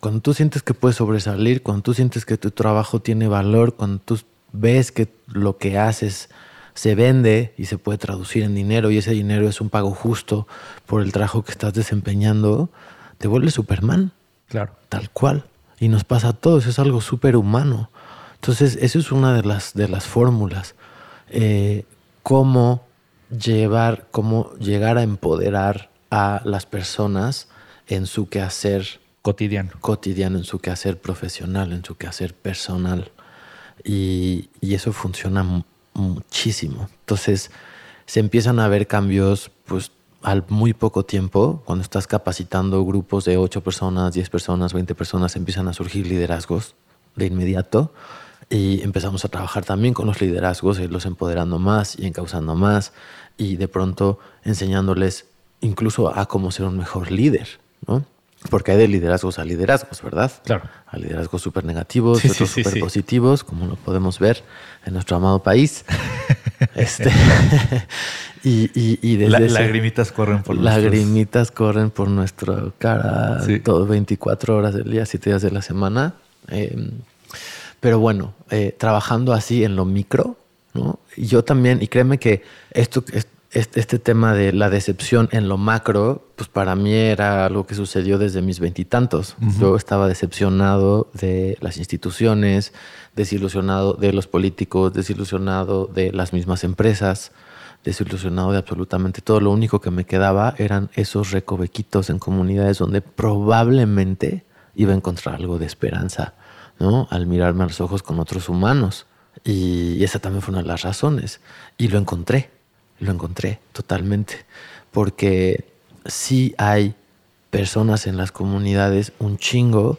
Cuando tú sientes que puedes sobresalir, cuando tú sientes que tu trabajo tiene valor, cuando tú ves que lo que haces se vende y se puede traducir en dinero y ese dinero es un pago justo por el trabajo que estás desempeñando, te vuelves Superman. Claro. Tal cual. Y nos pasa a todos, es algo súper humano. Entonces, eso es una de las, de las fórmulas. Eh, cómo llevar, cómo llegar a empoderar a las personas en su quehacer cotidiano. Cotidiano, en su quehacer profesional, en su quehacer personal. Y, y eso funciona muchísimo. Entonces, se empiezan a ver cambios, pues al muy poco tiempo, cuando estás capacitando grupos de 8 personas, 10 personas, 20 personas, empiezan a surgir liderazgos de inmediato y empezamos a trabajar también con los liderazgos, los empoderando más y encauzando más y de pronto enseñándoles incluso a cómo ser un mejor líder, ¿no? Porque hay de liderazgos a liderazgos, ¿verdad? Claro. A liderazgos súper negativos, otros súper positivos, como lo podemos ver en nuestro amado país. este, y, y, y desde lagrimitas corren por Lagrimitas corren por nuestra cara todo 24 horas del día, 7 días de la semana. Em, pero bueno, eh, trabajando así en lo micro, ¿no? Y yo también, y créeme que esto, este, este, tema de la decepción en lo macro, pues para mí era algo que sucedió desde mis veintitantos. Yo estaba decepcionado de las instituciones, desilusionado de los políticos, desilusionado de las mismas empresas, desilusionado de absolutamente todo. Lo único que me quedaba eran esos recovequitos en comunidades donde probablemente iba a encontrar algo de esperanza, ¿no? Al mirarme a los ojos con otros humanos. Y esa también fue una de las razones. Y lo encontré lo encontré totalmente, porque sí hay personas en las comunidades, un chingo,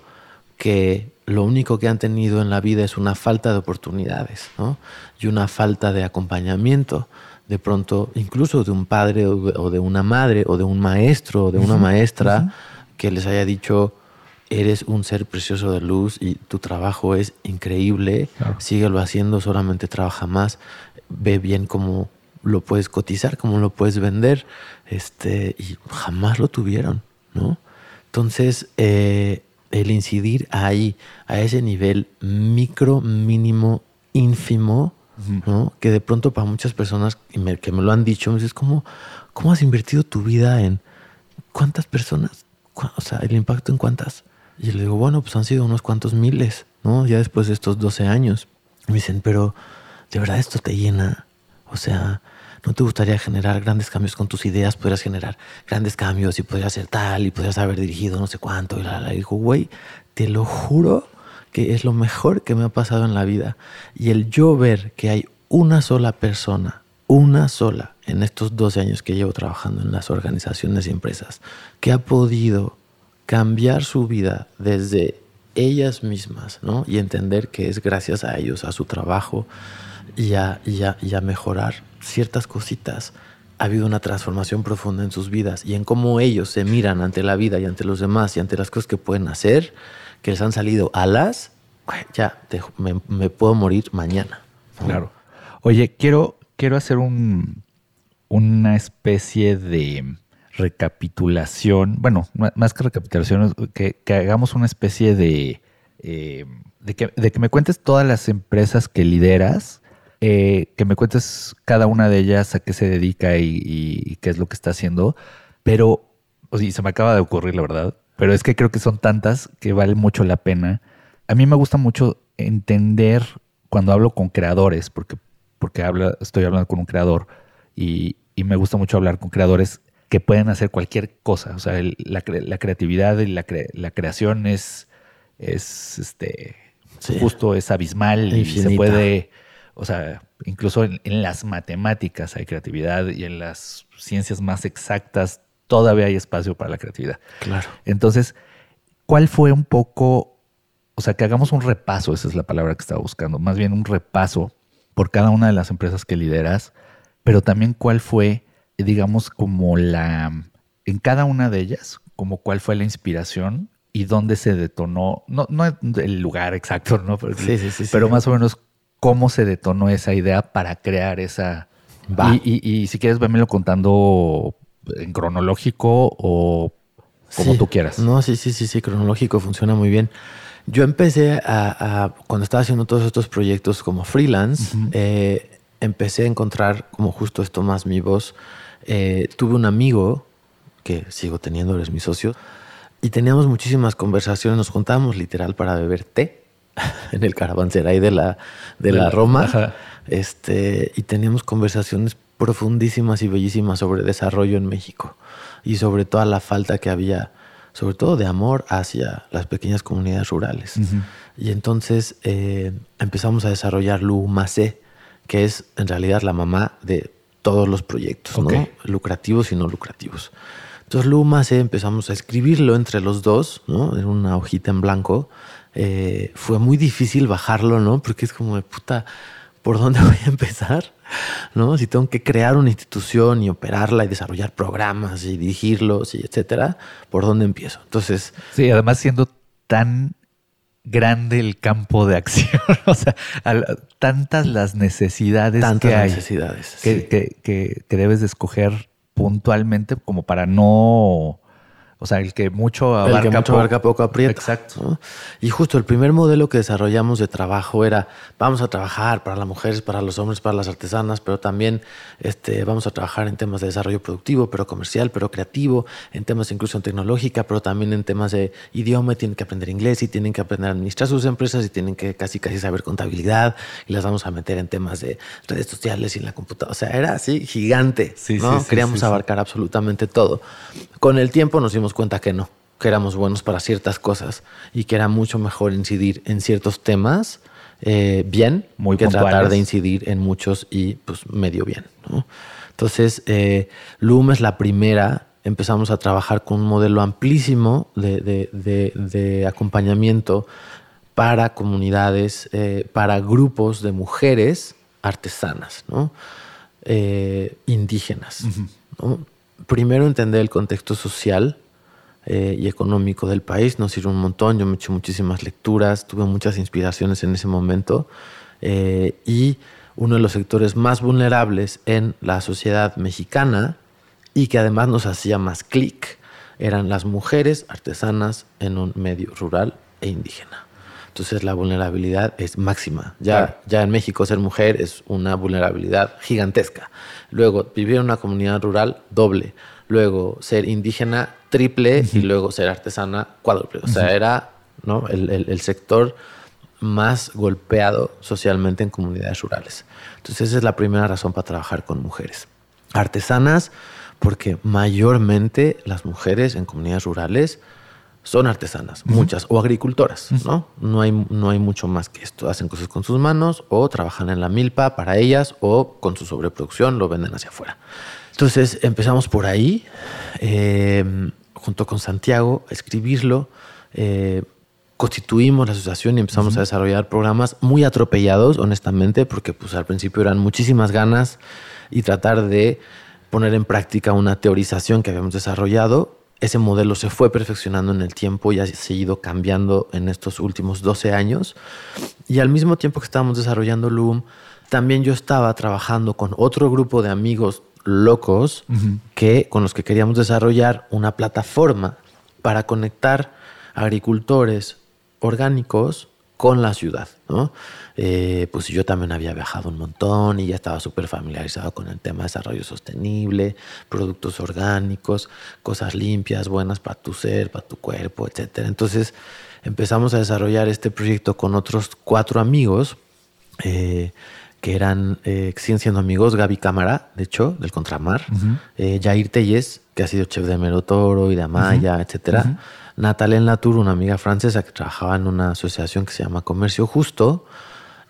que lo único que han tenido en la vida es una falta de oportunidades, ¿no? Y una falta de acompañamiento, de pronto, incluso de un padre o de una madre o de un maestro o de una maestra que les haya dicho, eres un ser precioso de luz y tu trabajo es increíble, síguelo haciendo, solamente trabaja más, ve bien cómo lo puedes cotizar, como lo puedes vender, este, y jamás lo tuvieron, ¿no? Entonces, eh, el incidir ahí, a ese nivel micro, mínimo, ínfimo, ¿no? Que de pronto para muchas personas que me, lo han dicho, me dices, ¿cómo, ¿cómo has invertido tu vida en cuántas personas? O sea, el impacto en cuántas. Y le digo, bueno, pues han sido unos cuantos miles, ¿no? Ya después de estos 12 años. me dicen, pero de verdad esto te llena. O sea, ¿no te gustaría generar grandes cambios con tus ideas? Podrías generar grandes cambios y podrías ser tal y podrías haber dirigido no sé cuánto. Y la, la. dijo, güey, te lo juro que es lo mejor que me ha pasado en la vida. Y el yo ver que hay una sola persona, una sola, en estos 12 años que llevo trabajando en las organizaciones y empresas, que ha podido cambiar su vida desde ellas mismas, ¿no? Y entender que es gracias a ellos, a su trabajo y a, y mejorar ciertas cositas, ha habido una transformación profunda en sus vidas y en cómo ellos se miran ante la vida y ante los demás y ante las cosas que pueden hacer, que les han salido alas, ya me, puedo morir mañana. Claro. Oye, quiero, quiero hacer un, una especie de recapitulación, bueno, más que recapitulación, que, hagamos una especie de, eh, de que me cuentes todas las empresas que lideras eh, que me cuentes cada una de ellas a qué se dedica y, qué es lo que está haciendo. Pero, o sea, se me acaba de ocurrir, la verdad. Pero es que creo que son tantas que vale mucho la pena. A mí me gusta mucho entender cuando hablo con creadores, porque, porque habla, estoy hablando con un creador y, me gusta mucho hablar con creadores que pueden hacer cualquier cosa. O sea, la, creatividad y la, creación es, es este, justo, es abismal y se puede o sea, incluso en, las matemáticas hay creatividad y en las ciencias más exactas todavía hay espacio para la creatividad. Claro. Entonces, ¿cuál fue un poco, o sea, que hagamos un repaso, esa es la palabra que estaba buscando, más bien un repaso por cada una de las empresas que lideras, pero también cuál fue, digamos, como la, en cada una de ellas, como cuál fue la inspiración y dónde se detonó, no, no el lugar exacto, ¿no? sí, sí, sí, pero más o menos cómo se detonó esa idea para crear esa... Y, si quieres, vémelo contando en cronológico o como tú quieras. No, sí, sí, sí, sí, cronológico funciona muy bien. Yo empecé a, cuando estaba haciendo todos estos proyectos como freelance, eh, empecé a encontrar como justo esto más mi voz. Eh, tuve un amigo que sigo teniendo, eres mi socio, y teníamos muchísimas conversaciones, nos juntábamos literal para beber té en el caravanserai de la, de la Roma. Este, y teníamos conversaciones profundísimas y bellísimas sobre desarrollo en México y sobre toda la falta que había, sobre todo de amor hacia las pequeñas comunidades rurales. Y entonces eh, empezamos a desarrollar LUMACE, que es en realidad la mamá de todos los proyectos, ¿no? lucrativos y no lucrativos. Entonces LUMACE empezamos a escribirlo entre los dos, ¿no? en una hojita en blanco. Eh, fue muy difícil bajarlo, ¿no? Porque es como de puta, ¿por dónde voy a empezar? ¿no? Si tengo que crear una institución y operarla y desarrollar programas y dirigirlos y etcétera, ¿por dónde empiezo? Entonces. Sí, además siendo tan grande el campo de acción, o sea, tantas las necesidades que hay, necesidades, que, que, que debes de escoger puntualmente como para no o sea, el que mucho abarca, el mucho abarca poco aprieta. Exacto. Y justo el primer modelo que desarrollamos de trabajo era, vamos a trabajar para las mujeres, para los hombres, para las artesanas, pero también este, vamos a trabajar en temas de desarrollo productivo, pero comercial, pero creativo, en temas de inclusión tecnológica, pero también en temas de idioma, tienen que aprender inglés y tienen que aprender a administrar sus empresas y tienen que casi casi saber contabilidad y las vamos a meter en temas de redes sociales y en la computadora. O sea, era así gigante. Sí, ¿no? sí, Queríamos abarcar absolutamente todo. Con el tiempo nos dimos cuenta que no, que éramos buenos para ciertas cosas y que era mucho mejor incidir en ciertos temas eh, bien Muy que tratar de incidir en muchos y pues medio bien. Entonces, eh, Loom es la primera. Empezamos a trabajar con un modelo amplísimo de, acompañamiento para comunidades, eh, para grupos de mujeres artesanas, ¿no? indígenas. Primero entender el contexto social eh, y económico del país. Nos sirve un montón. Yo me hecho muchísimas lecturas, tuve muchas inspiraciones en ese momento. Eh, y uno de los sectores más vulnerables en la sociedad mexicana y que además nos hacía más clic eran las mujeres artesanas en un medio rural e indígena. Entonces la vulnerabilidad es máxima. Ya, ya en México ser mujer es una vulnerabilidad gigantesca. Luego, vivir en una comunidad rural, doble. Luego, ser indígena, triple. Y luego, ser artesana, cuádruple. O sea, era ¿no? el, el, sector más golpeado socialmente en comunidades rurales. Entonces, esa es la primera razón para trabajar con mujeres. Artesanas, porque mayormente las mujeres en comunidades rurales son artesanas, muchas, o agricultoras, ¿no? No hay, no hay mucho más que esto. Hacen cosas con sus manos o trabajan en la milpa para ellas o con su sobreproducción lo venden hacia afuera. Entonces empezamos por ahí, eh, junto con Santiago, a escribirlo. Eh, constituimos la asociación y empezamos a desarrollar programas muy atropellados, honestamente, porque pues al principio eran muchísimas ganas y tratar de poner en práctica una teorización que habíamos desarrollado ese modelo se fue perfeccionando en el tiempo y ha seguido cambiando en estos últimos 12 años. Y al mismo tiempo que estábamos desarrollando Loom, también yo estaba trabajando con otro grupo de amigos locos que, con los que queríamos desarrollar una plataforma para conectar agricultores orgánicos con la ciudad, ¿no? Eh, pues yo también había viajado un montón y ya estaba súper familiarizado con el tema de desarrollo sostenible, productos orgánicos, cosas limpias, buenas para tu ser, para tu cuerpo, etc. Entonces empezamos a desarrollar este proyecto con otros cuatro amigos. Eh, que eran, eh, siguen siendo amigos, Gaby Cámara, de hecho, del Contramar, Jair Telles, que ha sido chef de Merotoro y de Amaya, etcétera. Natalia Latour, una amiga francesa que trabajaba en una asociación que se llama Comercio Justo,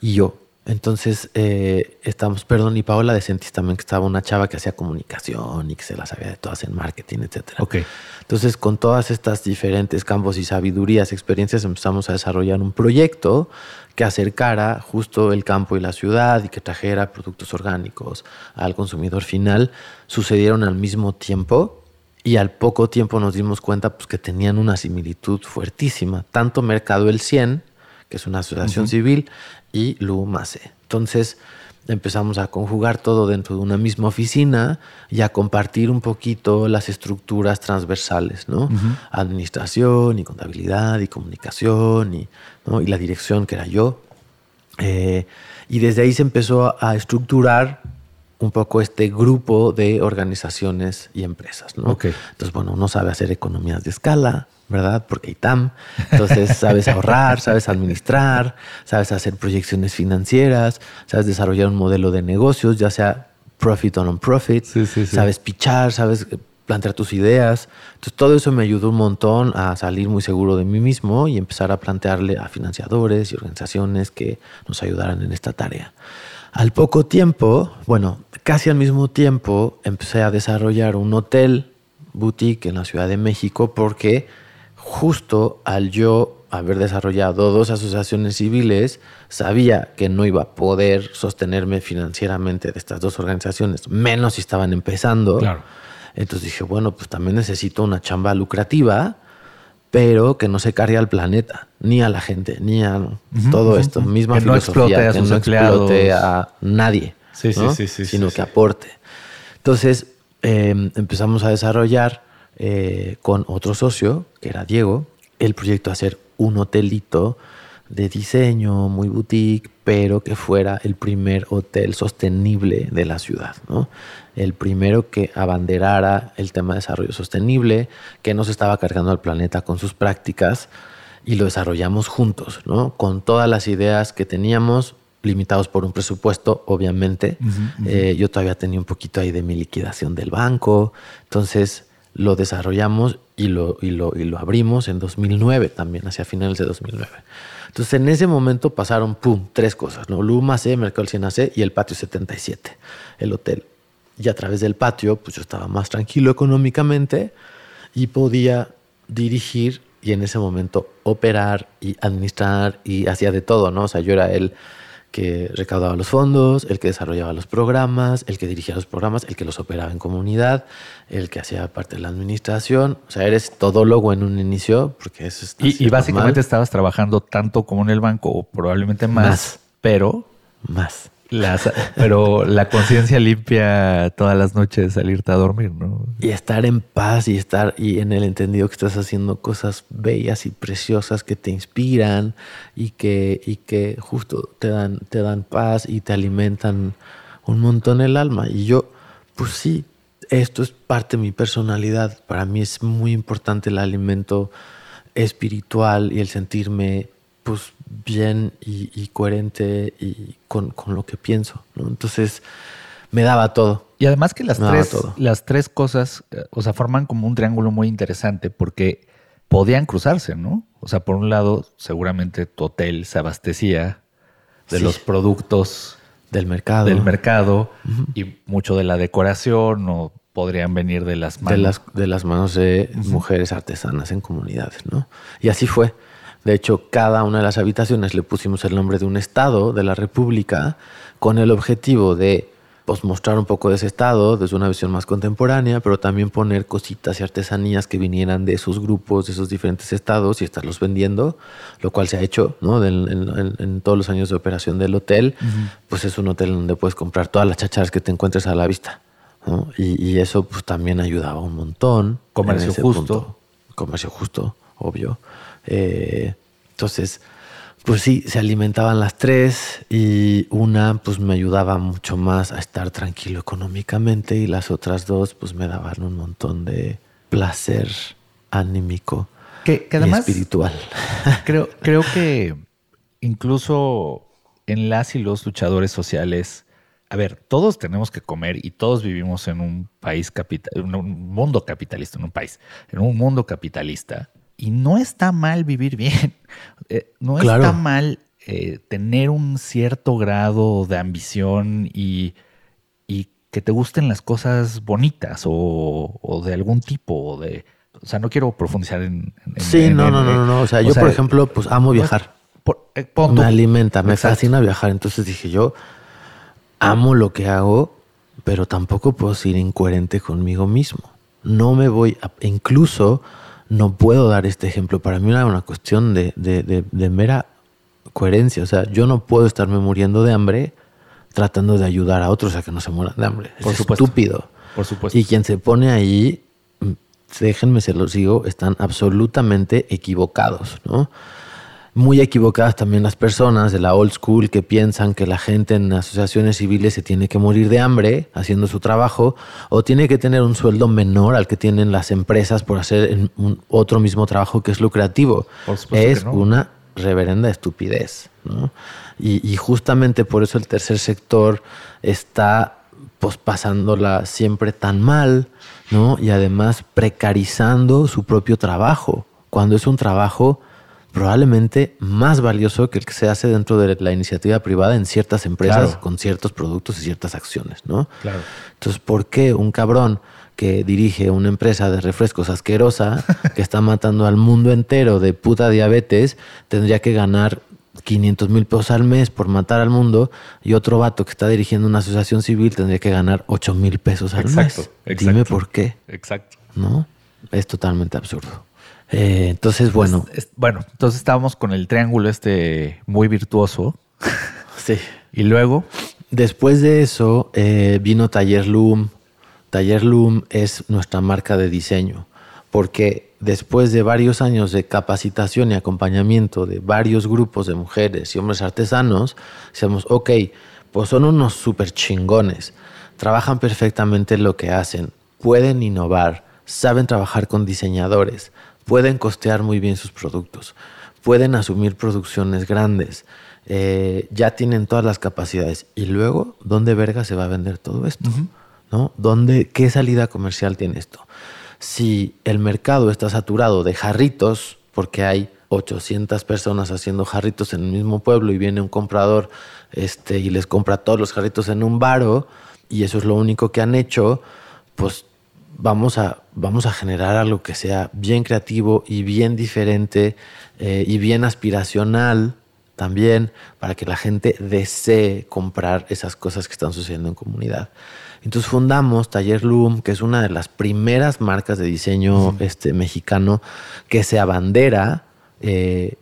y yo. Entonces, eh, estamos, perdón, y Paola de Sentis también, que estaba una chava que hacía comunicación y que se la sabía de todas en marketing, etc. Okay. Entonces, con todas estas diferentes campos y sabidurías, experiencias, empezamos a desarrollar un proyecto que acercara justo el campo y la ciudad y que trajera productos orgánicos al consumidor final. Sucedieron al mismo tiempo y al poco tiempo nos dimos cuenta pues, que tenían una similitud fuertísima, tanto Mercado El 100, que es una asociación civil, y LUMACE. Entonces empezamos a conjugar todo dentro de una misma oficina y a compartir un poquito las estructuras transversales, ¿no? Administración y contabilidad y comunicación y, y, la dirección que era yo. Eh, y desde ahí se empezó a estructurar un poco este grupo de organizaciones y empresas. ¿no? Okay. Entonces, bueno, uno sabe hacer economías de escala, ¿verdad? Porque ITAM. Entonces sabes ahorrar, sabes administrar, sabes hacer proyecciones financieras, sabes desarrollar un modelo de negocios, ya sea profit o non-profit, sabes pichar, sabes plantear tus ideas. Entonces todo eso me ayudó un montón a salir muy seguro de mí mismo y empezar a plantearle a financiadores y organizaciones que nos ayudaran en esta tarea. Al poco tiempo, bueno, casi al mismo tiempo, empecé a desarrollar un hotel boutique en la Ciudad de México porque justo al yo haber desarrollado dos asociaciones civiles, sabía que no iba a poder sostenerme financieramente de estas dos organizaciones, menos si estaban empezando. Entonces dije, bueno, pues también necesito una chamba lucrativa, pero que no se cargue al planeta, ni a la gente, ni a todo esto. Misma que filosofía, no que no explote a nadie, sí, sí, sí, sino que aporte. Entonces em, empezamos a desarrollar eh, con otro socio, que era Diego, el proyecto de hacer un hotelito de diseño, muy boutique, pero que fuera el primer hotel sostenible de la ciudad, ¿no? El primero que abanderara el tema de desarrollo sostenible, que no se estaba cargando al planeta con sus prácticas y lo desarrollamos juntos, ¿no? Con todas las ideas que teníamos, limitados por un presupuesto, obviamente. Eh, yo todavía tenía un poquito ahí de mi liquidación del banco, entonces lo desarrollamos y lo, y lo, y lo abrimos en 2009 también, hacia finales de 2009. Entonces en ese momento pasaron, pum, tres cosas, ¿no? Luma C, Mercado 100 C y el patio 77, el hotel. Y a través del patio, pues yo estaba más tranquilo económicamente y podía dirigir y en ese momento operar y administrar y hacía de todo, ¿no? O sea, yo era el que recaudaba los fondos, el que desarrollaba los programas, el que dirigía los programas, el que los operaba en comunidad, el que hacía parte de la administración. O sea, eres todólogo en un inicio, porque eso es... Y, y básicamente estabas trabajando tanto como en el banco, o probablemente más. pero... Más pero la conciencia limpia todas las noches salirte a dormir, ¿no? Y estar en paz y estar y en el entendido que estás haciendo cosas bellas y preciosas que te inspiran y que, y que justo te dan, te dan paz y te alimentan un montón el alma. Y yo, pues sí, esto es parte de mi personalidad. Para mí es muy importante el alimento espiritual y el sentirme pues bien y, coherente y con, lo que pienso. Entonces me daba todo. Y además que las, tres, las tres cosas, eh, o sea, forman como un triángulo muy interesante porque podían cruzarse, ¿no? O sea, por un lado, seguramente tu hotel se abastecía de los productos del mercado, del mercado y mucho de la decoración o podrían venir de las manos de las, de las manos de mujeres artesanas en comunidades, ¿no? Y así fue. De hecho, cada una de las habitaciones le pusimos el nombre de un estado de la República con el objetivo de pues, mostrar un poco de ese estado desde una visión más contemporánea, pero también poner cositas y artesanías que vinieran de esos grupos, de esos diferentes estados y estarlos vendiendo, lo cual se ha hecho ¿no? en, todos los años de operación del hotel. Pues es un hotel donde puedes comprar todas las chacharas que te encuentres a la vista. Y, eso pues, también ayudaba un montón. Comercio justo. Comercio justo, obvio. Eh, entonces, pues sí, se alimentaban las tres y una pues me ayudaba mucho más a estar tranquilo económicamente y las otras dos pues me daban un montón de placer anímico que, además, y espiritual. Creo, creo que incluso en las y los luchadores sociales, a ver, todos tenemos que comer y todos vivimos en un país capital, en un mundo capitalista, en un país, en un mundo capitalista y no está mal vivir bien. Eh, no está mal eh, tener un cierto grado de ambición y, que te gusten las cosas bonitas o, de algún tipo. De, o sea, no quiero profundizar en. sí, no, no, no, no. O sea, yo, por ejemplo, pues amo viajar. Eh, me alimenta, me fascina viajar. Entonces dije, yo amo lo que hago, pero tampoco puedo ser incoherente conmigo mismo. No me voy a. Incluso no puedo dar este ejemplo. Para mí era una cuestión de, mera coherencia. O sea, yo no puedo estarme muriendo de hambre tratando de ayudar a otros a que no se mueran de hambre. Por es estúpido. Por supuesto. Y quien se pone ahí, déjenme se los digo, están absolutamente equivocados, ¿no? Muy equivocadas también las personas de la old school que piensan que la gente en asociaciones civiles se tiene que morir de hambre haciendo su trabajo o tiene que tener un sueldo menor al que tienen las empresas por hacer un, otro mismo trabajo que es lucrativo. es una reverenda estupidez. Y, justamente por eso el tercer sector está pues, pasándola siempre tan mal ¿no? y además precarizando su propio trabajo, cuando es un trabajo probablemente más valioso que el que se hace dentro de la iniciativa privada en ciertas empresas con ciertos productos y ciertas acciones, ¿no? Claro. Entonces, ¿por qué un cabrón que dirige una empresa de refrescos asquerosa que está matando al mundo entero de puta diabetes tendría que ganar 500 mil pesos al mes por matar al mundo y otro vato que está dirigiendo una asociación civil tendría que ganar 8 mil pesos al mes. Dime por qué. Exacto. ¿No? Es totalmente absurdo. Eh, entonces, bueno. bueno, entonces estábamos con el triángulo este muy virtuoso. sí. Y luego. Después de eso eh, vino Taller Loom. Taller Loom es nuestra marca de diseño, porque después de varios años de capacitación y acompañamiento de varios grupos de mujeres y hombres artesanos, decimos, ok, pues son unos súper chingones, trabajan perfectamente lo que hacen, pueden innovar, saben trabajar con diseñadores, pueden costear muy bien sus productos, pueden asumir producciones grandes, eh, ya tienen todas las capacidades. Y luego, ¿dónde verga se va a vender todo esto? ¿No? ¿Dónde, ¿Qué salida comercial tiene esto? Si el mercado está saturado de jarritos, porque hay 800 personas haciendo jarritos en el mismo pueblo y viene un comprador este, y les compra todos los jarritos en un baro, y eso es lo único que han hecho, pues vamos a, vamos a generar algo que sea bien creativo y bien diferente eh, y bien aspiracional también para que la gente desee comprar esas cosas que están sucediendo en comunidad. Entonces fundamos Taller Loom, que es una de las primeras marcas de diseño este, mexicano que se abandera eh,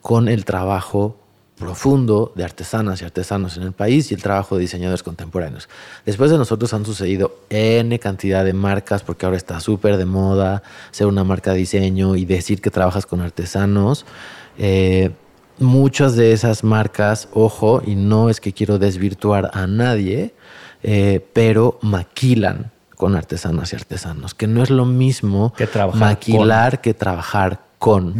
con el trabajo profundo de artesanas y artesanos en el país y el trabajo de diseñadores contemporáneos. Después de nosotros han sucedido N cantidad de marcas, porque ahora está súper de moda ser una marca de diseño y decir que trabajas con artesanos. Eh, muchas de esas marcas, ojo, y no es que quiero desvirtuar a nadie, eh, pero maquilan con artesanas y artesanos, que no es lo mismo que maquilar que trabajar con.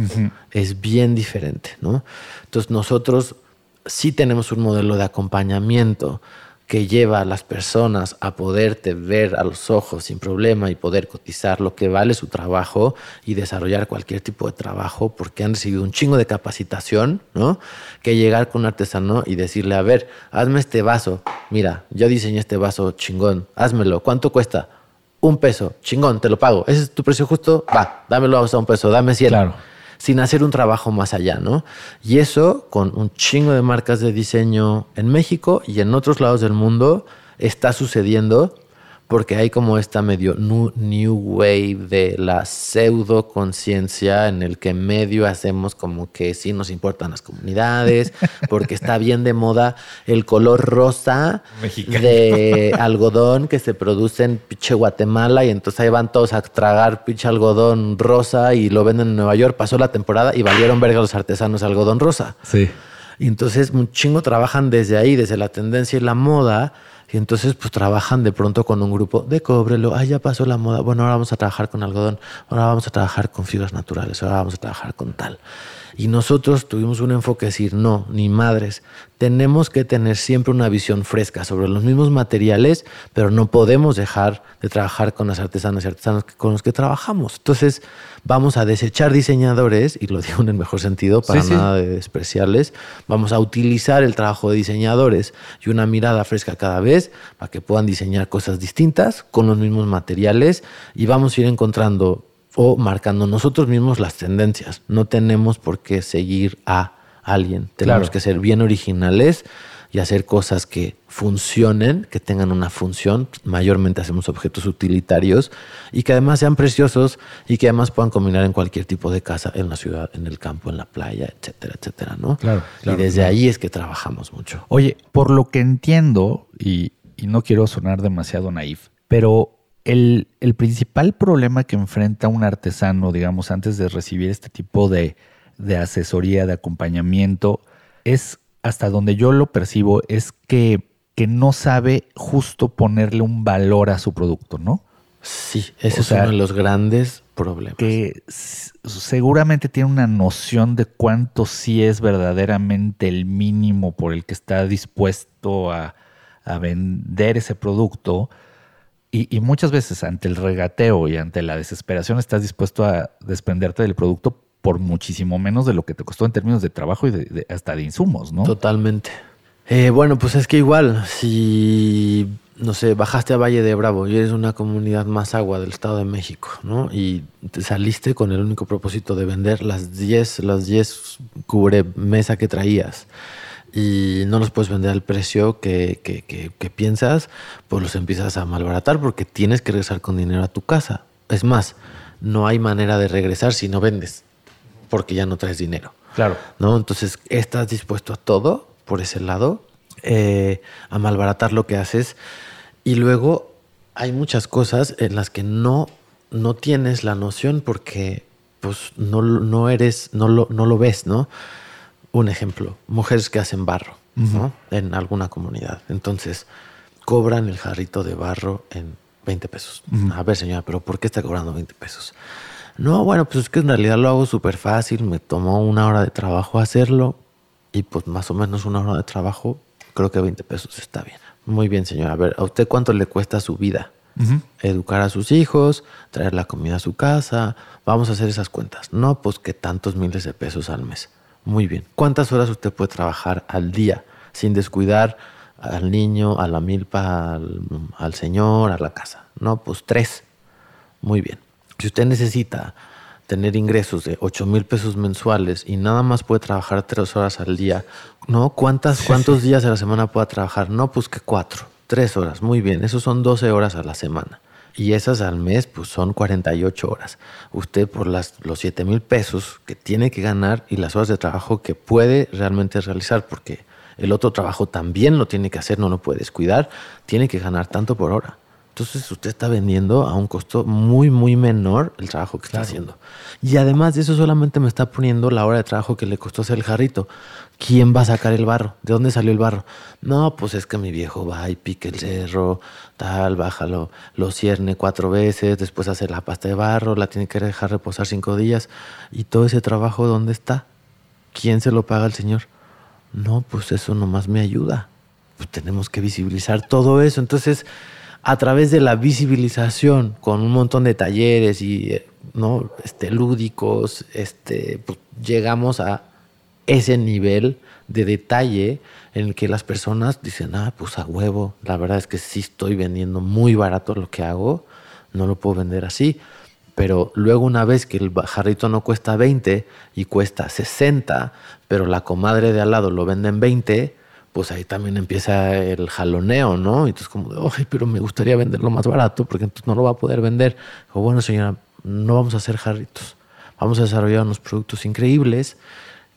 Es bien diferente, ¿no? Entonces nosotros sí tenemos un modelo de acompañamiento que lleva a las personas a poderte ver a los ojos sin problema y poder cotizar lo que vale su trabajo y desarrollar cualquier tipo de trabajo porque han recibido un chingo de capacitación, ¿no? Que llegar con un artesano y decirle, a ver, hazme este vaso, mira, yo diseñé este vaso chingón, házmelo, ¿cuánto cuesta? Un peso, chingón, te lo pago. Ese es tu precio justo, va, dámelo a un peso, dame 100. Claro. Sin hacer un trabajo más allá, ¿no? Y eso con un chingo de marcas de diseño en México y en otros lados del mundo está sucediendo porque hay como esta medio new, wave de la pseudo conciencia en el que medio hacemos como que sí nos importan las comunidades, porque está bien de moda el color rosa de algodón que se produce en pinche Guatemala y entonces ahí van todos a tragar pinche algodón rosa y lo venden en Nueva York. Pasó la temporada y valieron verga los artesanos algodón rosa. Sí. Y entonces un chingo trabajan desde ahí, desde la tendencia y la moda y entonces pues trabajan de pronto con un grupo de cóbrelo, ah, ya pasó la moda, bueno, ahora vamos a trabajar con algodón, ahora vamos a trabajar con fibras naturales, ahora vamos a trabajar con tal. Y nosotros tuvimos un enfoque de decir, no, ni madres, tenemos que tener siempre una visión fresca sobre los mismos materiales, pero no podemos dejar de trabajar con las artesanas y artesanos con los que trabajamos. Entonces, vamos a desechar diseñadores, y lo digo en el mejor sentido, para nada de despreciarles, vamos a utilizar el trabajo de diseñadores y una mirada fresca cada vez para que puedan diseñar cosas distintas con los mismos materiales y vamos a ir encontrando o marcando nosotros mismos las tendencias. No tenemos por qué seguir a alguien. Tenemos que ser bien originales y hacer cosas que funcionen, que tengan una función. Mayormente hacemos objetos utilitarios y que además sean preciosos y que además puedan combinar en cualquier tipo de casa, en la ciudad, en el campo, en la playa, etcétera, etcétera, ¿no? Claro. y desde ahí es que trabajamos mucho. Oye, por lo que entiendo, y, y no quiero sonar demasiado naif, pero el, el, principal problema que enfrenta un artesano, digamos, antes de recibir este tipo de de asesoría, de acompañamiento, es hasta donde yo lo percibo, es que, que no sabe justo ponerle un valor a su producto, ¿no? Sí, ese es uno de los grandes problemas. Que seguramente tiene una noción de cuánto sí es verdaderamente el mínimo por el que está dispuesto a, vender ese producto. Y, muchas veces ante el regateo y ante la desesperación estás dispuesto a desprenderte del producto por muchísimo menos de lo que te costó en términos de trabajo y de, hasta de insumos, ¿no? Totalmente. Eh, bueno, pues es que igual, si no sé, bajaste a Valle de Bravo y eres una comunidad más agua del Estado de México, ¿no? Y te saliste con el único propósito de vender las 10, las 10 cubre mesa que traías y no los puedes vender al precio que, que, que, piensas, pues los empiezas a malbaratar porque tienes que regresar con dinero a tu casa. Es más, no hay manera de regresar si no vendes, porque ya no traes dinero. Claro. ¿no? Entonces, estás dispuesto a todo por ese lado eh, a malbaratar lo que haces. Y luego hay muchas cosas en las que no, no tienes la noción porque pues no, no eres, no lo, no lo ves, ¿no? Un ejemplo, mujeres que hacen barro, En alguna comunidad. Entonces, cobran el jarrito de barro en 20 pesos. A ver, señora, pero ¿por qué está cobrando 20 pesos? No, bueno, pues es que en realidad lo hago súper fácil, me tomó una hora de trabajo hacerlo y pues más o menos una hora de trabajo creo que 20 pesos está bien. Muy bien, señora. A ver, ¿a usted cuánto le cuesta su vida? Educar a sus hijos, traer la comida a su casa. Vamos a hacer esas cuentas. No, pues que tantos miles de pesos al mes. Muy bien. ¿Cuántas horas usted puede trabajar al día sin descuidar al niño, a la milpa, al, al señor, a la casa? No, pues tres. Muy bien. Si usted necesita tener ingresos de 8 mil pesos mensuales y nada más puede trabajar tres horas al día, ¿no? ¿Cuántas, ¿Cuántos días a la semana puede trabajar? No, pues que cuatro, tres horas, muy bien, esos son 12 horas a la semana. Y esas al mes, pues son 48 horas. Usted por las, los 7 mil pesos que tiene que ganar y las horas de trabajo que puede realmente realizar, porque el otro trabajo también lo tiene que hacer, no lo puede descuidar, tiene que ganar tanto por hora. Entonces usted está vendiendo a un costo muy, muy menor el trabajo que está haciendo. Y además de eso solamente me está poniendo la hora de trabajo que le costó hacer el jarrito. ¿Quién va a sacar el barro? ¿De dónde salió el barro? No, pues es que mi viejo va y pique el cerro, tal, bájalo, lo cierne cuatro veces, después hace la pasta de barro, la tiene que dejar reposar cinco días. ¿Y todo ese trabajo dónde está? ¿Quién se lo paga al señor? No, pues eso nomás me ayuda. Pues tenemos que visibilizar todo eso. Entonces a través de la visibilización con un montón de talleres y eh, ¿no? este, lúdicos, este, pues, llegamos a ese nivel de detalle en el que las personas dicen, ah, pues a huevo, la verdad es que sí estoy vendiendo muy barato lo que hago, no lo puedo vender así. Pero luego una vez que el jarrito no cuesta 20 y cuesta 60, pero la comadre de al lado lo vende en 20, pues ahí también empieza el jaloneo, ¿no? Y entonces como, ay, pero me gustaría venderlo más barato porque entonces no lo va a poder vender. O bueno, señora, no vamos a hacer jarritos. Vamos a desarrollar unos productos increíbles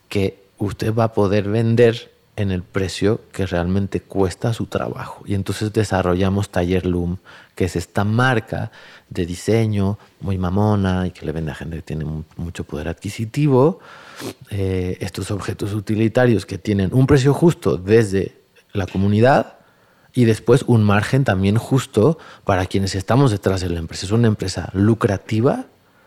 que usted va a poder vender en el precio que realmente cuesta su trabajo. Y entonces desarrollamos Taller Loom, que es esta marca de diseño muy mamona y que le vende a gente que tiene mucho poder adquisitivo eh, estos objetos utilitarios que tienen un precio justo desde la comunidad y después un margen también justo para quienes estamos detrás de la empresa. Es una empresa lucrativa,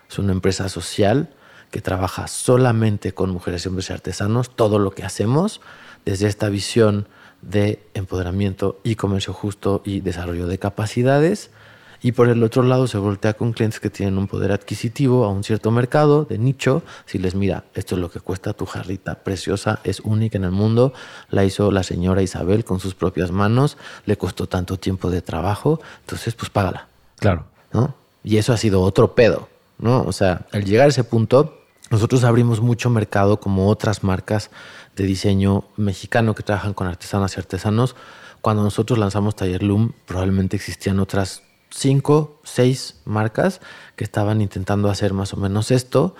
es una empresa social que trabaja solamente con mujeres y hombres artesanos, todo lo que hacemos desde esta visión de empoderamiento y comercio justo y desarrollo de capacidades y por el otro lado se voltea con clientes que tienen un poder adquisitivo a un cierto mercado de nicho. Si les mira, esto es lo que cuesta tu jarrita preciosa, es única en el mundo, la hizo la señora Isabel con sus propias manos, le costó tanto tiempo de trabajo, entonces pues págala. Claro. ¿no? Y eso ha sido otro pedo, ¿no? O sea, al llegar a ese punto, nosotros abrimos mucho mercado como otras marcas de diseño mexicano que trabajan con artesanas y artesanos. Cuando nosotros lanzamos Taller Loom, probablemente existían otras cinco, seis marcas que estaban intentando hacer más o menos esto.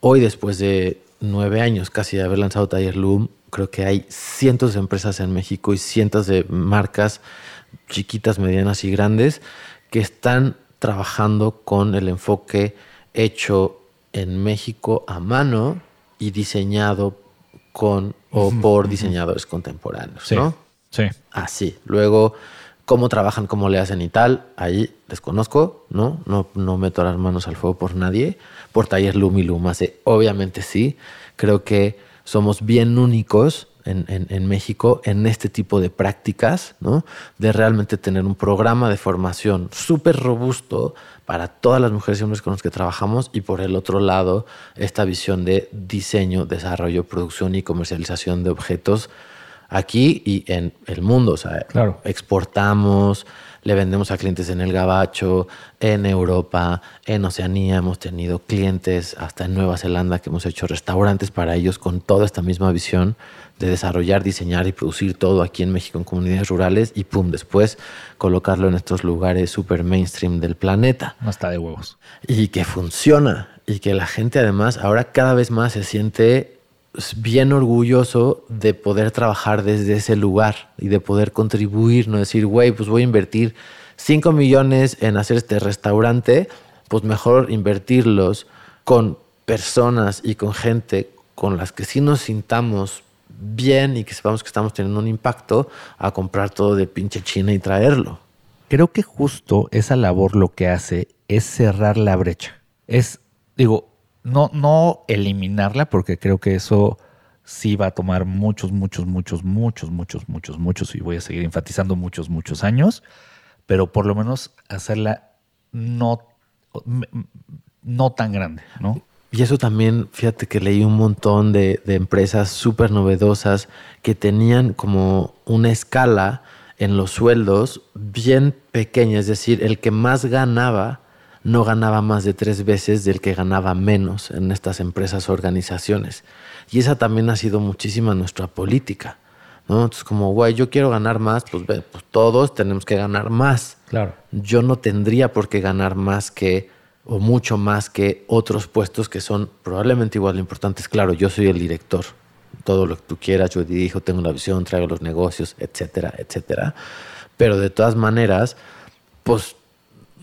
Hoy, después de nueve años casi de haber lanzado Taller Loom, creo que hay cientos de empresas en México y cientos de marcas chiquitas, medianas y grandes que están trabajando con el enfoque hecho en México a mano y diseñado con o por diseñadores contemporáneos, Sí, ¿no? sí. Así. Luego, cómo trabajan, cómo le hacen y tal, ahí desconozco, ¿no? No, no meto las manos al fuego por nadie. Por Taller Lumi Lumase, obviamente sí. Creo que somos bien únicos en, en- en México en este tipo de prácticas, ¿no? De realmente tener un programa de formación súper robusto para todas las mujeres y hombres con los que trabajamos y por el otro lado esta visión de diseño, desarrollo, producción y comercialización de objetos aquí y en el mundo. O sea, Claro. exportamos, le vendemos a clientes en el Gabacho, en Europa, en Oceanía. Hemos tenido clientes hasta en Nueva Zelanda que hemos hecho restaurantes para ellos con toda esta misma visión de desarrollar, diseñar y producir todo aquí en México en comunidades rurales y pum, después colocarlo en estos lugares super mainstream del planeta No está de huevos. y que funciona y que la gente además ahora cada vez más se siente bien orgulloso de poder trabajar desde ese lugar y de poder contribuir, no decir, güey, pues voy a invertir 5 millones en hacer este restaurante, pues mejor invertirlos con personas y con gente con las que sí nos sintamos bien y que sepamos que estamos teniendo un impacto a comprar todo de pinche China y traerlo. Creo que justo esa labor lo que hace es cerrar la brecha. Es, digo, no, no eliminarla, porque creo que eso sí va a tomar muchos, muchos, muchos, muchos, muchos, muchos, muchos, y voy a seguir enfatizando muchos, muchos años, pero por lo menos hacerla no, no tan grande, ¿no? Y eso también, fíjate que leí un montón de, de empresas súper novedosas que tenían como una escala en los sueldos bien pequeña, es decir, el que más ganaba no ganaba más de tres veces del que ganaba menos en estas empresas o organizaciones. Y esa también ha sido muchísima nuestra política. ¿no? Entonces, como, güey, yo quiero ganar más, pues, pues todos tenemos que ganar más Claro. yo no tendría por qué ganar más que o mucho más que otros puestos que son probablemente igual de importantes. Claro, yo soy el director, todo lo que tú quieras, yo dirijo, tengo la visión, traigo los negocios, etcétera, etcétera. Pero de todas maneras, pues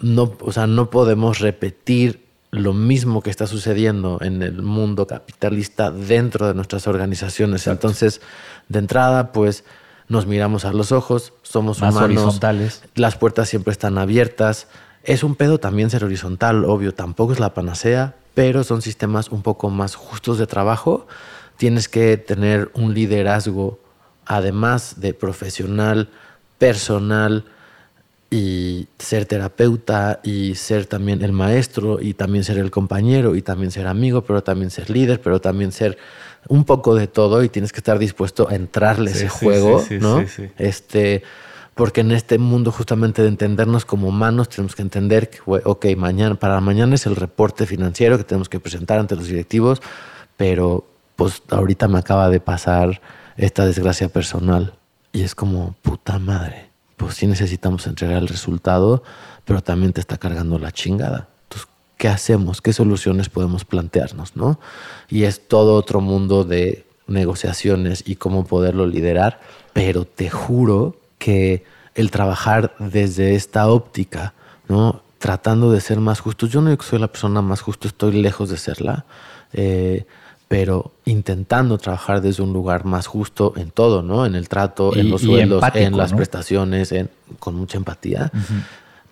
no, o sea, no podemos repetir lo mismo que está sucediendo en el mundo capitalista dentro de nuestras organizaciones. Entonces, de entrada, pues nos miramos a los ojos, somos Más humanos, horizontales. las puertas siempre están abiertas. Es un pedo también ser horizontal, obvio, tampoco es la panacea, pero son sistemas un poco más justos de trabajo. Tienes que tener un liderazgo, además de profesional, personal, y ser terapeuta y ser también el maestro y también ser el compañero y también ser amigo, pero también ser líder, pero también ser un poco de todo y tienes que estar dispuesto a entrarle Sí, ese sí, juego, sí, ¿no? sí, sí. Este, porque en este mundo justamente de entendernos como humanos tenemos que entender que, ok, mañana, para mañana es el reporte financiero que tenemos que presentar ante los directivos, pero pues ahorita me acaba de pasar esta desgracia personal y es como puta madre. Pues sí necesitamos entregar el resultado, pero también te está cargando la chingada. Entonces, ¿qué hacemos? ¿Qué soluciones podemos plantearnos? ¿no? Y es todo otro mundo de negociaciones y cómo poderlo liderar, pero te juro que el trabajar desde esta óptica, ¿no? tratando de ser más justos, yo no soy la persona más justa, estoy lejos de serla, eh, pero intentando trabajar desde un lugar más justo en todo, ¿no? En el trato, Y- en los sueldos, en las ¿no? prestaciones, en- con mucha empatía,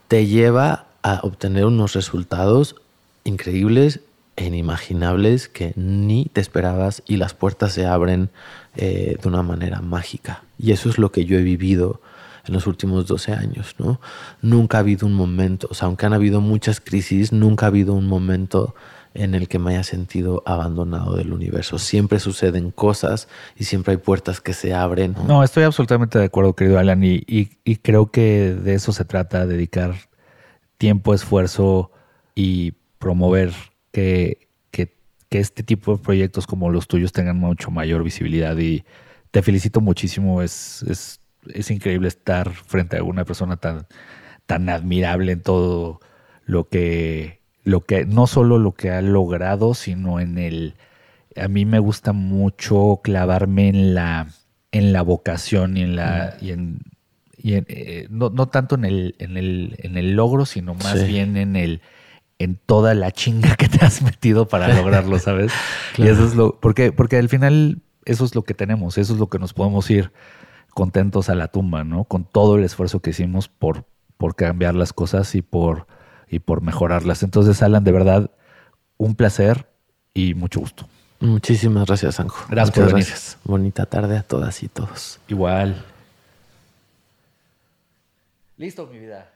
te lleva a obtener unos resultados increíbles e inimaginables que ni te esperabas y las puertas se abren eh, de una manera mágica. Y eso es lo que yo he vivido en los últimos 12 años, ¿no? Nunca ha habido un momento, o sea, aunque han habido muchas crisis, nunca ha habido un momento en el que me haya sentido abandonado del universo. Siempre suceden cosas y siempre hay puertas que se abren. ¿no? Estoy absolutamente de acuerdo, querido Alan, y, y- y creo que de eso se trata, dedicar tiempo, esfuerzo y promover que, que- que este tipo de proyectos como los tuyos tengan mucho mayor visibilidad. Y te felicito muchísimo, es, es, es increíble estar frente a una persona tan, tan admirable en todo lo que, lo que, no solo lo que ha logrado, sino en el, a mí me gusta mucho clavarme en la, en la vocación y en la, y en, y en, eh, no, no tanto en el, en el, en el logro, sino más Sí. bien en el, en toda la chinga que te has metido para lograrlo, ¿sabes? Y eso es lo, porque, porque al final eso es lo que tenemos, eso es lo que nos podemos ir contentos a la tumba, ¿no? Con todo el esfuerzo que hicimos por, por cambiar las cosas y por, y por mejorarlas. Entonces, Alan, de verdad, un placer y mucho gusto. Muchísimas gracias, Anjo. Gracias por venir. Gracias. Bonita tarde a todas y todos. Igual. Listo, mi vida.